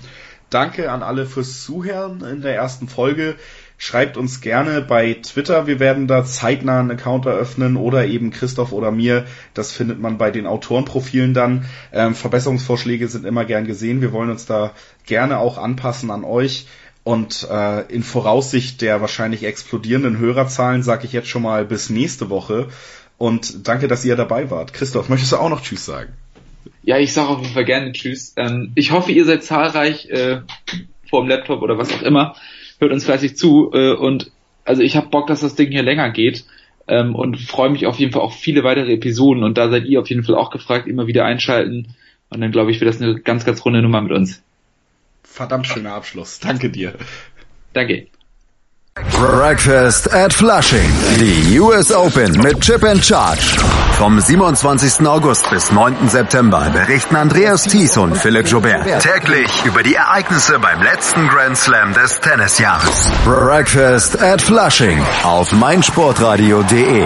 danke an alle fürs Zuhören in der ersten Folge. Schreibt uns gerne bei Twitter. Wir werden da zeitnah einen Account eröffnen oder eben Christoph oder mir. Das findet man bei den Autorenprofilen dann. Ähm, Verbesserungsvorschläge sind immer gern gesehen. Wir wollen uns da gerne auch anpassen an euch. Und äh, in Voraussicht der wahrscheinlich explodierenden Hörerzahlen sage ich jetzt schon mal bis nächste Woche. Und danke, dass ihr dabei wart. Christoph, möchtest du auch noch Tschüss sagen? Ja, ich sage auf jeden Fall gerne Tschüss. Ähm, ich hoffe, ihr seid zahlreich äh, vor dem Laptop oder was auch immer hört uns fleißig zu äh, und also ich habe Bock, dass das Ding hier länger geht ähm, und freue mich auf jeden Fall auf viele weitere Episoden und da seid ihr auf jeden Fall auch gefragt, immer wieder einschalten und dann glaube ich, wird das eine ganz, ganz runde Nummer mit uns. Verdammt schöner Abschluss. Danke dir. Danke. Breakfast at Flushing. Die US Open mit Chip and Charge. Vom 27. August bis 9. September berichten Andreas Thies und Philipp Joubert täglich über die Ereignisse beim letzten Grand Slam des Tennisjahres. Breakfast at Flushing auf meinsportradio.de.